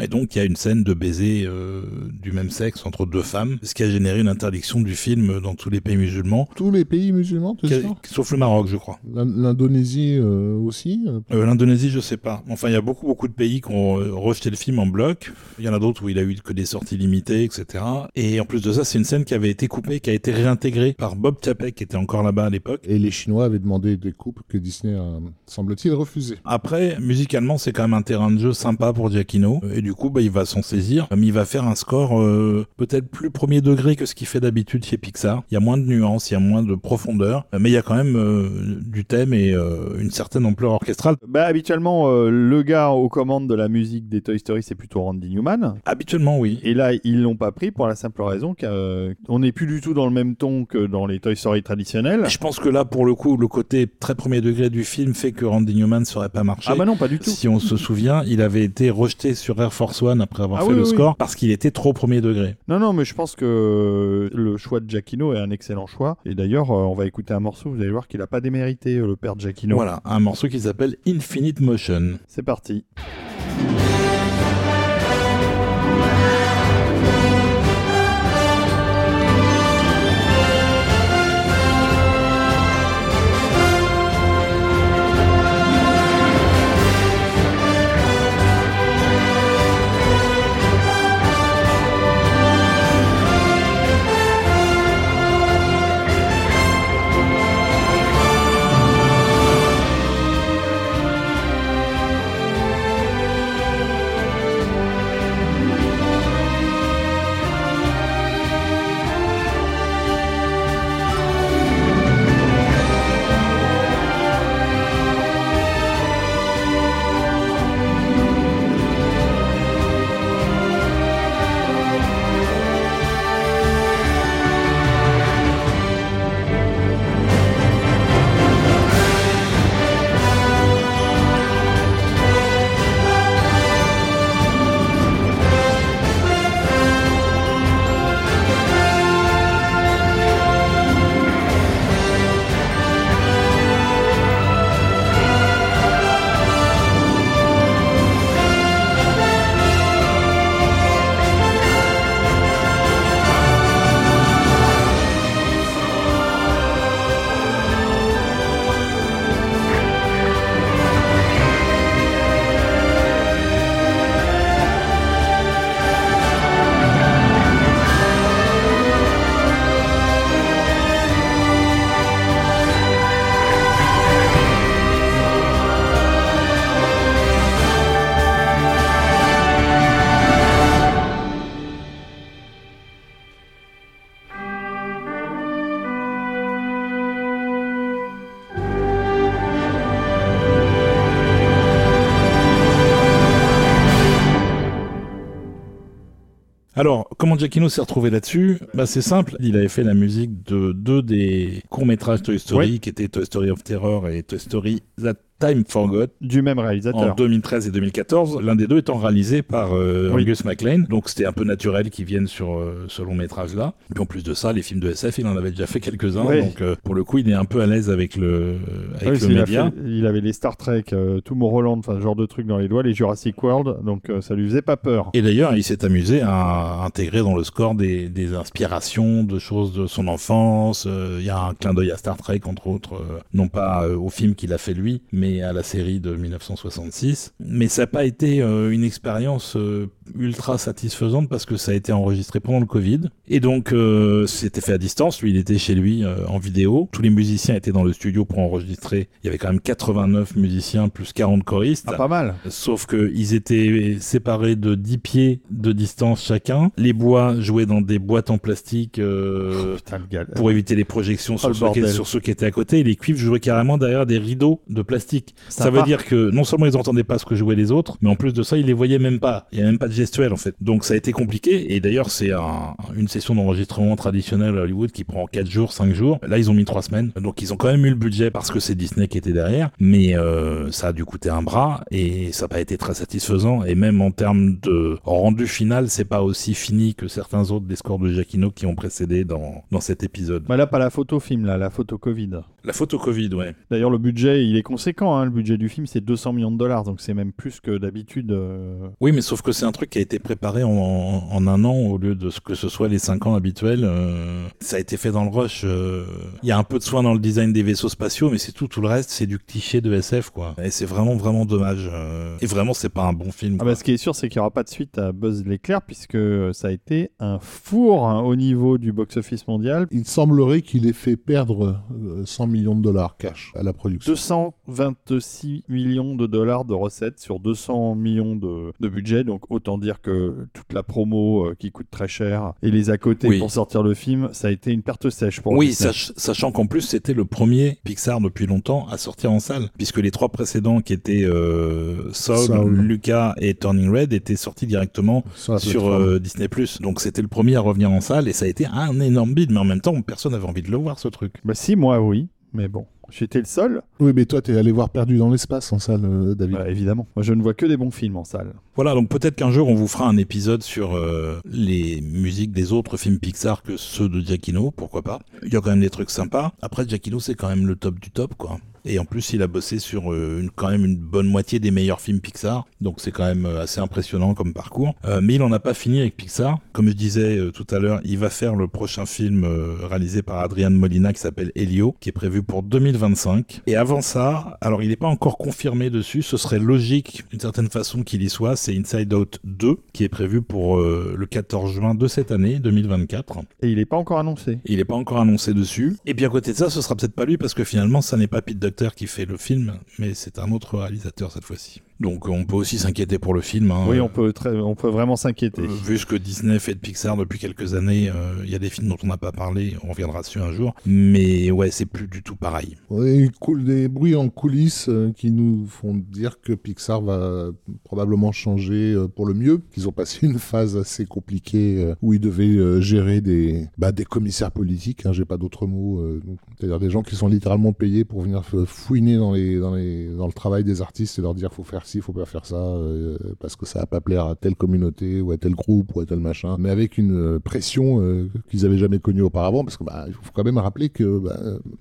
Speaker 3: et donc il y a une scène de baiser euh, du même sexe entre deux femmes, ce qui a généré une interdiction du film dans tous les pays musulmans,
Speaker 2: Tous les pays musulmans, sûr?
Speaker 3: sauf le Maroc, je crois.
Speaker 2: L'In- L'Indonésie euh, aussi euh,
Speaker 3: L'Indonésie, je sais pas. Enfin, il y a beaucoup, beaucoup de pays qui ont rejeté le film en bloc. Il y en a d'autres où il a eu que des sorties limitées, etc. Et en plus de ça, c'est une scène qui avait été coupée, qui a été réintégrée par Bob Chapek, qui était encore là-bas à l'époque.
Speaker 2: Et les Chinois avaient demandé des coupes que Disney a, semble-t-il, refusé.
Speaker 3: Après, musicalement, c'est quand même un terrain de jeu sympa pour Giacchino. Et du coup, bah, il va s'en saisir. Mais il va faire un score euh, peut-être plus premier degré que ce qu'il fait d'habitude chez Pixar. Il y a moins de nuances, il y a moins de profondeur. Mais il y a quand même euh, du thème et euh, une certaine ampleur orchestrale.
Speaker 1: Bah, habituellement, euh, le gars aux commandes de la musique des Toy Story, c'est plutôt Randy Newman.
Speaker 3: Habituellement, oui.
Speaker 1: Et là, ils l'ont pas pris pour la simple raison qu'on n'est plus du tout dans le même ton que dans les Toy Story traditionnels.
Speaker 3: Je pense que là, pour le coup, le côté très premier degré du film fait que Randy Newman ne serait pas marché.
Speaker 1: Ah bah non, pas du tout.
Speaker 3: Si on se souvient, il avait été rejeté sur Air Force One après avoir
Speaker 1: Ah
Speaker 3: fait
Speaker 1: oui,
Speaker 3: le
Speaker 1: oui,
Speaker 3: score parce qu'il était trop premier degré.
Speaker 1: Non, non, mais je pense que le choix de Giacchino est un excellent choix. Et d'ailleurs, euh, on va écouter un morceau, vous allez voir qu'il a pas démérité, euh, le père de Giacchino.
Speaker 3: Voilà, un morceau qui s'appelle Infinite Motion.
Speaker 1: C'est parti.
Speaker 3: Comment Giacchino s'est retrouvé là-dessus bah, C'est simple, il avait fait la musique de deux des courts-métrages Toy Story,
Speaker 1: Oui.
Speaker 3: qui étaient Toy Story of Terror et Toy Story That Time Forgot,
Speaker 1: Du même
Speaker 3: en
Speaker 1: réalisateur.
Speaker 3: 2013 et 2014, l'un des deux étant réalisé par euh,
Speaker 1: Oui.
Speaker 3: Angus MacLean. Donc c'était un peu naturel qu'ils viennent sur euh, ce long métrage là. Puis en plus de ça, les films de SF, il en avait déjà fait quelques-uns.
Speaker 1: Oui.
Speaker 3: Donc euh, pour le coup, il est un peu à l'aise avec le avec
Speaker 1: Oui,
Speaker 3: le
Speaker 1: il,
Speaker 3: média.
Speaker 1: fait- il avait les Star Trek, euh, Tomorrowland, enfin ce genre de trucs dans les doigts, les Jurassic World, donc ça lui faisait pas peur.
Speaker 3: Et d'ailleurs, il s'est amusé à intégrer dans le score des, des inspirations de choses de son enfance. Il y a un clin d'œil à Star Trek, entre autres, non pas au film qu'il a fait lui, mais à la série de 1966. Mais ça n'a pas été euh, une expérience euh, ultra satisfaisante parce que ça a été enregistré pendant le Covid. Et donc, euh, c'était fait à distance. Lui, il était chez lui euh, en vidéo. Tous les musiciens étaient dans le studio pour enregistrer. Il y avait quand même 89 musiciens plus 40 choristes.
Speaker 1: Ah, pas mal.
Speaker 3: Sauf que ils étaient séparés de 10 pieds de distance chacun. Les bois jouaient dans des boîtes en plastique euh,
Speaker 1: Putain, le gars.
Speaker 3: pour éviter les projections
Speaker 1: Oh,
Speaker 3: sur,
Speaker 1: le
Speaker 3: ceux qui, sur ceux qui étaient à côté. Et les cuivres jouaient carrément derrière des rideaux de plastique. Ça veut dire que non seulement ils entendaient pas ce que jouaient les autres, mais en plus de ça, ils les voyaient même pas. Il y a même pas de gestuelle en fait. Donc ça a été compliqué. Et d'ailleurs, c'est un- une session d'enregistrement traditionnelle à Hollywood qui prend 4 jours, 5 jours. Là, ils ont mis 3 semaines. Donc ils ont quand même eu le budget parce que c'est Disney qui était derrière. Mais euh, ça a dû coûter un bras et ça n'a pas été très satisfaisant. Et même en termes de rendu final, c'est pas aussi fini que certains autres des scores de Giacchino qui ont précédé dans, dans cet épisode.
Speaker 1: Bah là, pas la photo film, là, la photo Covid.
Speaker 3: La photo Covid, ouais.
Speaker 1: D'ailleurs, le budget, il est conséquent. hein. Le budget du film, c'est 200 millions de dollars, donc c'est même plus que d'habitude. euh.
Speaker 3: Oui, mais sauf que c'est un truc qui a été préparé en, en un an au lieu de ce que ce soit les cinq ans habituels. euh, ça a été fait dans le rush. euh, Il y a un peu de soin dans le design des vaisseaux spatiaux, mais c'est tout. Tout le reste, c'est du cliché de SF, quoi. Et c'est vraiment, vraiment dommage. euh, Et vraiment, c'est pas un bon film.
Speaker 1: Ah bah, ce qui est sûr, c'est qu'il n'y aura pas de suite à Buzz l'éclair, puisque ça a été un four hein, au niveau du box-office mondial.
Speaker 2: Il semblerait qu'il ait fait perdre euh, 100 millions de dollars cash à la production.
Speaker 1: 226 millions de dollars de recettes sur 200 millions de, de budget, donc autant dire que toute la promo euh, qui coûte très cher et les à côté
Speaker 3: Oui.
Speaker 1: pour sortir le film, ça a été une perte sèche pour
Speaker 3: Oui, sach- sachant qu'en plus c'était le premier Pixar depuis longtemps à sortir en salle, puisque les trois précédents qui étaient euh, Soul,
Speaker 2: Soul.
Speaker 3: Lucas et Turning Red étaient sortis directement
Speaker 2: Sur
Speaker 3: sur euh, Disney+. Donc c'était le premier à revenir en salle et ça a été un énorme bide, mais en même temps personne n'avait envie de le voir ce truc.
Speaker 1: Bah si, moi oui, mais bon, j'étais le seul,
Speaker 2: Oui, mais toi, t'es allé voir Perdu dans l'espace en salle, euh, David.
Speaker 1: Bah, évidemment. Moi je ne vois que des bons films en salle.
Speaker 3: Voilà, donc peut-être qu'un jour on vous fera un épisode sur euh, les musiques des autres films Pixar que ceux de Giacchino, pourquoi pas. Il y a quand même des trucs sympas. Après Giacchino c'est quand même le top du top quoi. Et en plus, il a bossé sur euh, une, quand même une bonne moitié des meilleurs films Pixar, donc c'est quand même euh, assez impressionnant comme parcours. Euh, mais il en a pas fini avec Pixar. Comme je disais euh, tout à l'heure, il va faire le prochain film euh, réalisé par Adrian Molina qui s'appelle Helio, qui est prévu pour 2025. Et avant ça, alors il n'est pas encore confirmé dessus, ce serait logique d'une certaine façon qu'il y soit, c'est Inside Out 2, qui est prévu pour le 14 juin de cette année, 2024.
Speaker 1: Et il n'est pas encore annoncé.
Speaker 3: Il n'est pas encore annoncé dessus. Et puis à côté de ça, ce sera peut-être pas lui parce que finalement, ça n'est pas Pete Qui fait le film, mais c'est un autre réalisateur cette fois-ci. Donc on peut aussi s'inquiéter pour le film. hein.
Speaker 1: Oui, on peut, très, on peut vraiment s'inquiéter.
Speaker 3: Euh, Vu ce que Disney fait de Pixar depuis quelques années, euh, il y a des films dont on n'a pas parlé, on reviendra dessus un jour. Mais ouais, c'est plus du tout pareil.
Speaker 2: Oui, cool, des bruits en coulisses euh, qui nous font dire que Pixar va probablement changer euh, pour le mieux. Qu'ils ont passé une phase assez compliquée euh, où ils devaient euh, gérer des, bah, des commissaires politiques, hein, j'ai pas d'autres mots, euh, c'est-à-dire des gens qui sont littéralement payés pour venir fouiner dans, les, dans, les, dans le travail des artistes et leur dire faut faire ci, faut pas faire ça, euh, parce que ça va pas plaire à telle communauté ou à tel groupe ou à tel machin, mais avec une euh, pression euh, qu'ils avaient jamais connue auparavant, parce que bah, il faut quand même rappeler que bah,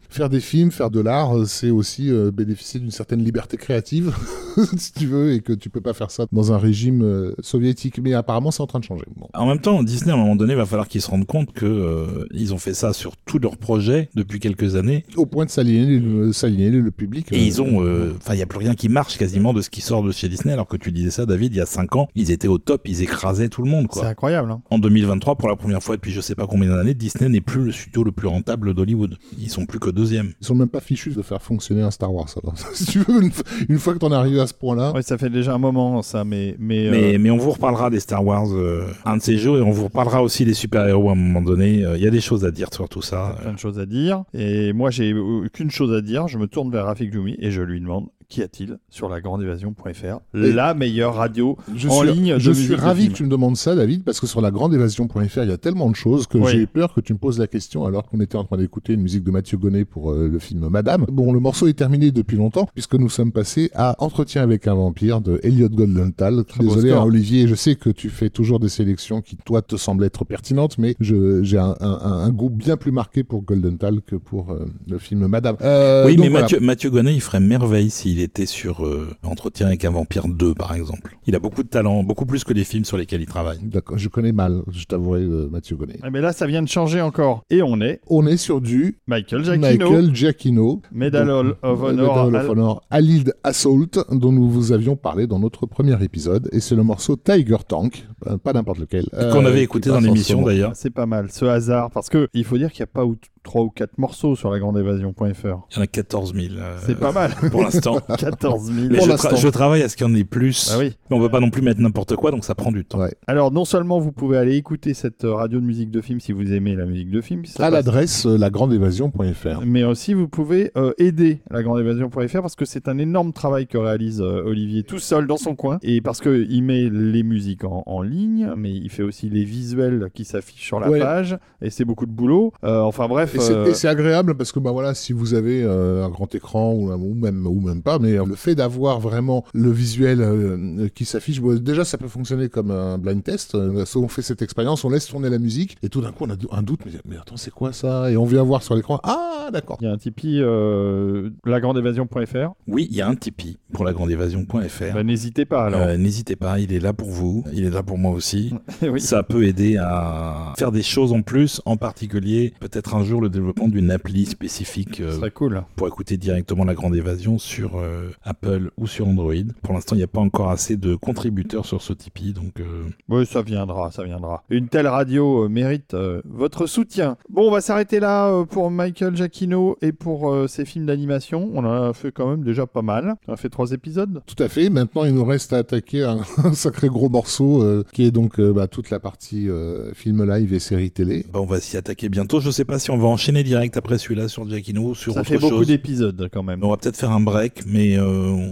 Speaker 2: faire des films, faire de l'art, c'est aussi euh, bénéficier d'une certaine liberté créative, si tu veux, et que tu peux pas faire ça dans un régime soviétique. Mais apparemment, c'est en train de changer. Bon.
Speaker 3: En même temps, Disney, à un moment donné, va falloir qu'ils se rendent compte que ils ont fait ça sur tous leurs projets depuis quelques années.
Speaker 2: Au point de s'aliéner le, public.
Speaker 3: Et ils ont, enfin, il y a plus rien qui marche quasiment de ce qui sort de chez Disney. Alors que tu disais ça, David, il y a 5 ans, ils étaient au top, ils écrasaient tout le monde,
Speaker 1: C'est incroyable. Hein.
Speaker 3: En 2023, pour la première fois depuis je sais pas combien d'années, Disney n'est plus le studio le plus rentable d'Hollywood. Ils sont plus que deuxième.
Speaker 2: Ils sont même pas fichus de faire fonctionner un Star Wars. Alors. si tu veux, une, fois- une fois que t'en es arrivé à ce point-là,
Speaker 1: Ouais, ça fait déjà un moment ça, mais mais, euh,
Speaker 3: Mais, mais on vous reparlera des Star Wars euh, un de ces jours et on vous reparlera aussi des super-héros à un moment donné. Euh, Il y a des choses à dire sur tout ça.
Speaker 1: plein de choses à dire. Et moi, j'ai eu qu'une chose à dire. Je me tourne vers Rafik Djoumi et je lui demande qu'y a-t-il sur la grandeévasion.fr,
Speaker 2: Et-
Speaker 1: la meilleure radio
Speaker 2: je
Speaker 1: en
Speaker 2: suis,
Speaker 1: ligne.
Speaker 2: je
Speaker 1: de
Speaker 2: suis
Speaker 1: musique de
Speaker 2: ravi que tu me demandes ça, David, parce que sur la grandeévasion.fr, il y a tellement de choses que
Speaker 1: Oui.
Speaker 2: j'ai peur que tu me poses la question alors qu'on était en train d'écouter une musique de Mathieu Gonnet pour euh, le film Madame. Bon, le morceau est terminé depuis longtemps puisque nous sommes passés à Entretien avec un vampire de Elliot Goldenthal.
Speaker 1: Très
Speaker 2: Désolé, hein, Olivier, je sais que tu fais toujours des sélections qui, toi, te semblent être pertinentes, mais je, j'ai un, un, un- un goût bien plus marqué pour Goldenthal que pour euh, le film Madame. Euh,
Speaker 3: oui, mais
Speaker 2: voilà.
Speaker 3: Mathieu, Mathieu Gonnet, il ferait merveille s'il il était sur euh, Entretien avec un vampire 2, par exemple. Il a beaucoup de talent, beaucoup plus que les films sur lesquels il travaille.
Speaker 2: D'accord, je connais mal, je t'avouerai, euh, Mathieu connaît.
Speaker 1: Ah, Mais là, ça vient de changer encore. Et on est
Speaker 2: On est sur du
Speaker 1: Michael Giacchino,
Speaker 2: Michael Giacchino.
Speaker 1: Medal
Speaker 2: Donc,
Speaker 1: of Honor.
Speaker 2: Medal of Honor Alid Assault, dont nous vous avions parlé dans notre premier épisode. Et c'est le morceau Tiger Tank, euh, pas n'importe lequel. euh,
Speaker 3: Qu'on avait écouté dans l'émission d'ailleurs.
Speaker 1: C'est pas mal, ce hasard, parce que il faut dire qu'il n'y a pas ou- trois ou quatre morceaux sur la grande évasion.fr.
Speaker 3: Il y en a 14 000 euh,
Speaker 1: C'est pas mal.
Speaker 3: pour l'instant.
Speaker 1: 14 000.
Speaker 3: Mais
Speaker 2: Pour
Speaker 3: je,
Speaker 2: l'instant.
Speaker 3: tra- je travaille à ce qu'il y en ait plus.
Speaker 1: Ah oui.
Speaker 3: Mais on peut pas non plus mettre n'importe quoi, donc ça prend du temps.
Speaker 2: Ouais.
Speaker 1: Alors, non seulement vous pouvez aller écouter cette euh, radio de musique de film si vous aimez la musique de film, ça
Speaker 2: À
Speaker 1: passe-
Speaker 2: l'adresse euh, lagrandeévasion.fr.
Speaker 1: mais aussi vous pouvez euh, aider la grande évasion.fr parce que c'est un énorme travail que réalise euh, Olivier tout seul dans son coin et parce que il met les musiques en, en ligne mais il fait aussi les visuels qui s'affichent sur la
Speaker 2: Ouais.
Speaker 1: page et c'est beaucoup de boulot Euh, enfin bref
Speaker 2: Et c'est-
Speaker 1: euh,
Speaker 2: et c'est agréable parce que bah voilà, si vous avez euh, un grand écran ou, ou même ou même pas, mais euh, le fait d'avoir vraiment le visuel euh, qui s'affiche, bon, déjà ça peut fonctionner comme un blind test. Euh, so, on fait cette expérience, on laisse tourner la musique et tout d'un coup on a un doute, mais, mais attends c'est quoi ça? Et on vient voir sur l'écran, ah d'accord.
Speaker 1: il y a un Tipeee euh, lagrandeévasion.fr
Speaker 3: Oui, il y a un Tipeee pour lagrandeévasion.fr.
Speaker 1: bah, n'hésitez pas alors
Speaker 3: Euh, N'hésitez pas, il est là pour vous, il est là pour moi aussi.
Speaker 1: oui.
Speaker 3: Ça peut aider à faire des choses en plus, en particulier peut-être un jour le développement d'une appli spécifique euh,
Speaker 1: cool
Speaker 3: pour écouter directement la grande évasion sur euh, Apple ou sur Android. Pour l'instant, il n'y a pas encore assez de contributeurs sur ce Tipeee, donc euh,
Speaker 1: Oui, ça viendra, ça viendra. Une telle radio euh, mérite euh, votre soutien. Bon, on va s'arrêter là euh, pour Michael Giacchino et pour euh, ses films d'animation. On en a fait quand même déjà pas mal. On a fait trois épisodes.
Speaker 2: Tout à fait. Maintenant, il nous reste à attaquer un, un sacré gros morceau euh, qui est donc euh, bah, toute la partie euh, film live et série télé.
Speaker 3: bah, on va s'y attaquer bientôt. Je sais pas si on va enchaîner direct après celui-là sur Giacchino sur
Speaker 1: ça
Speaker 3: autre
Speaker 1: fait beaucoup
Speaker 3: chose.
Speaker 1: d'épisodes quand même.
Speaker 3: On va peut-être faire un break, mais euh,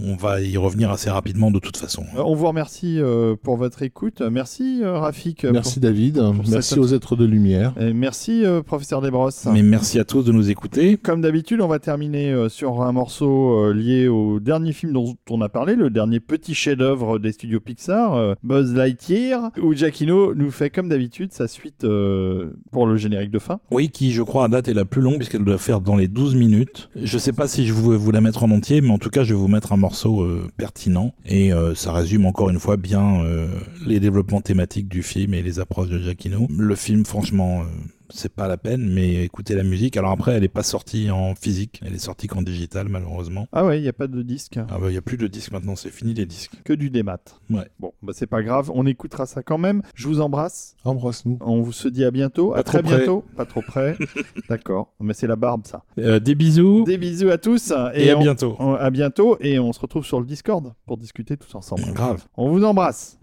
Speaker 3: on va y revenir assez rapidement de toute façon.
Speaker 1: Euh, On vous remercie euh, pour votre écoute. Merci euh, Rafik.
Speaker 2: Merci David. Merci
Speaker 1: cette-
Speaker 2: aux êtres de lumière.
Speaker 1: Et merci euh, professeur Desbrosses.
Speaker 3: Mais merci à tous de nous écouter.
Speaker 1: Comme d'habitude, on va terminer euh, sur un morceau euh, lié au dernier film dont on a parlé, le dernier petit chef-d'œuvre des studios Pixar, euh, Buzz Lightyear, où Giacchino nous fait comme d'habitude sa suite euh, pour le générique de fin.
Speaker 3: Oui, qui je crois à date est la plus longue puisqu'elle doit faire dans les 12 minutes. Je sais pas si je vais vous la mettre en entier, mais en tout cas je vais vous mettre un morceau euh, pertinent et euh, ça résume encore une fois bien euh, les développements thématiques du film et les approches de Giacchino. Le film franchement c'est pas la peine, mais écoutez la musique. Alors après elle est pas sortie en physique, elle est sortie qu'en digital malheureusement.
Speaker 1: Ah ouais, il n'y a pas de disque,
Speaker 3: Ah bah il y a plus de disques maintenant, c'est fini les disques.
Speaker 1: que du démat.
Speaker 3: Ouais.
Speaker 1: Bon, bah c'est pas grave, on écoutera ça quand même. Je vous embrasse.
Speaker 2: Embrasse-nous.
Speaker 1: On vous se dit à bientôt,
Speaker 3: Pas
Speaker 1: à très
Speaker 3: près.
Speaker 1: bientôt. Pas trop près. D'accord, mais c'est la barbe ça.
Speaker 3: Euh, des bisous
Speaker 1: Des bisous à tous
Speaker 3: et, à
Speaker 1: on-
Speaker 3: bientôt.
Speaker 1: on- à bientôt et on se retrouve sur le Discord pour discuter tous ensemble.
Speaker 3: Grave.
Speaker 1: On vous embrasse.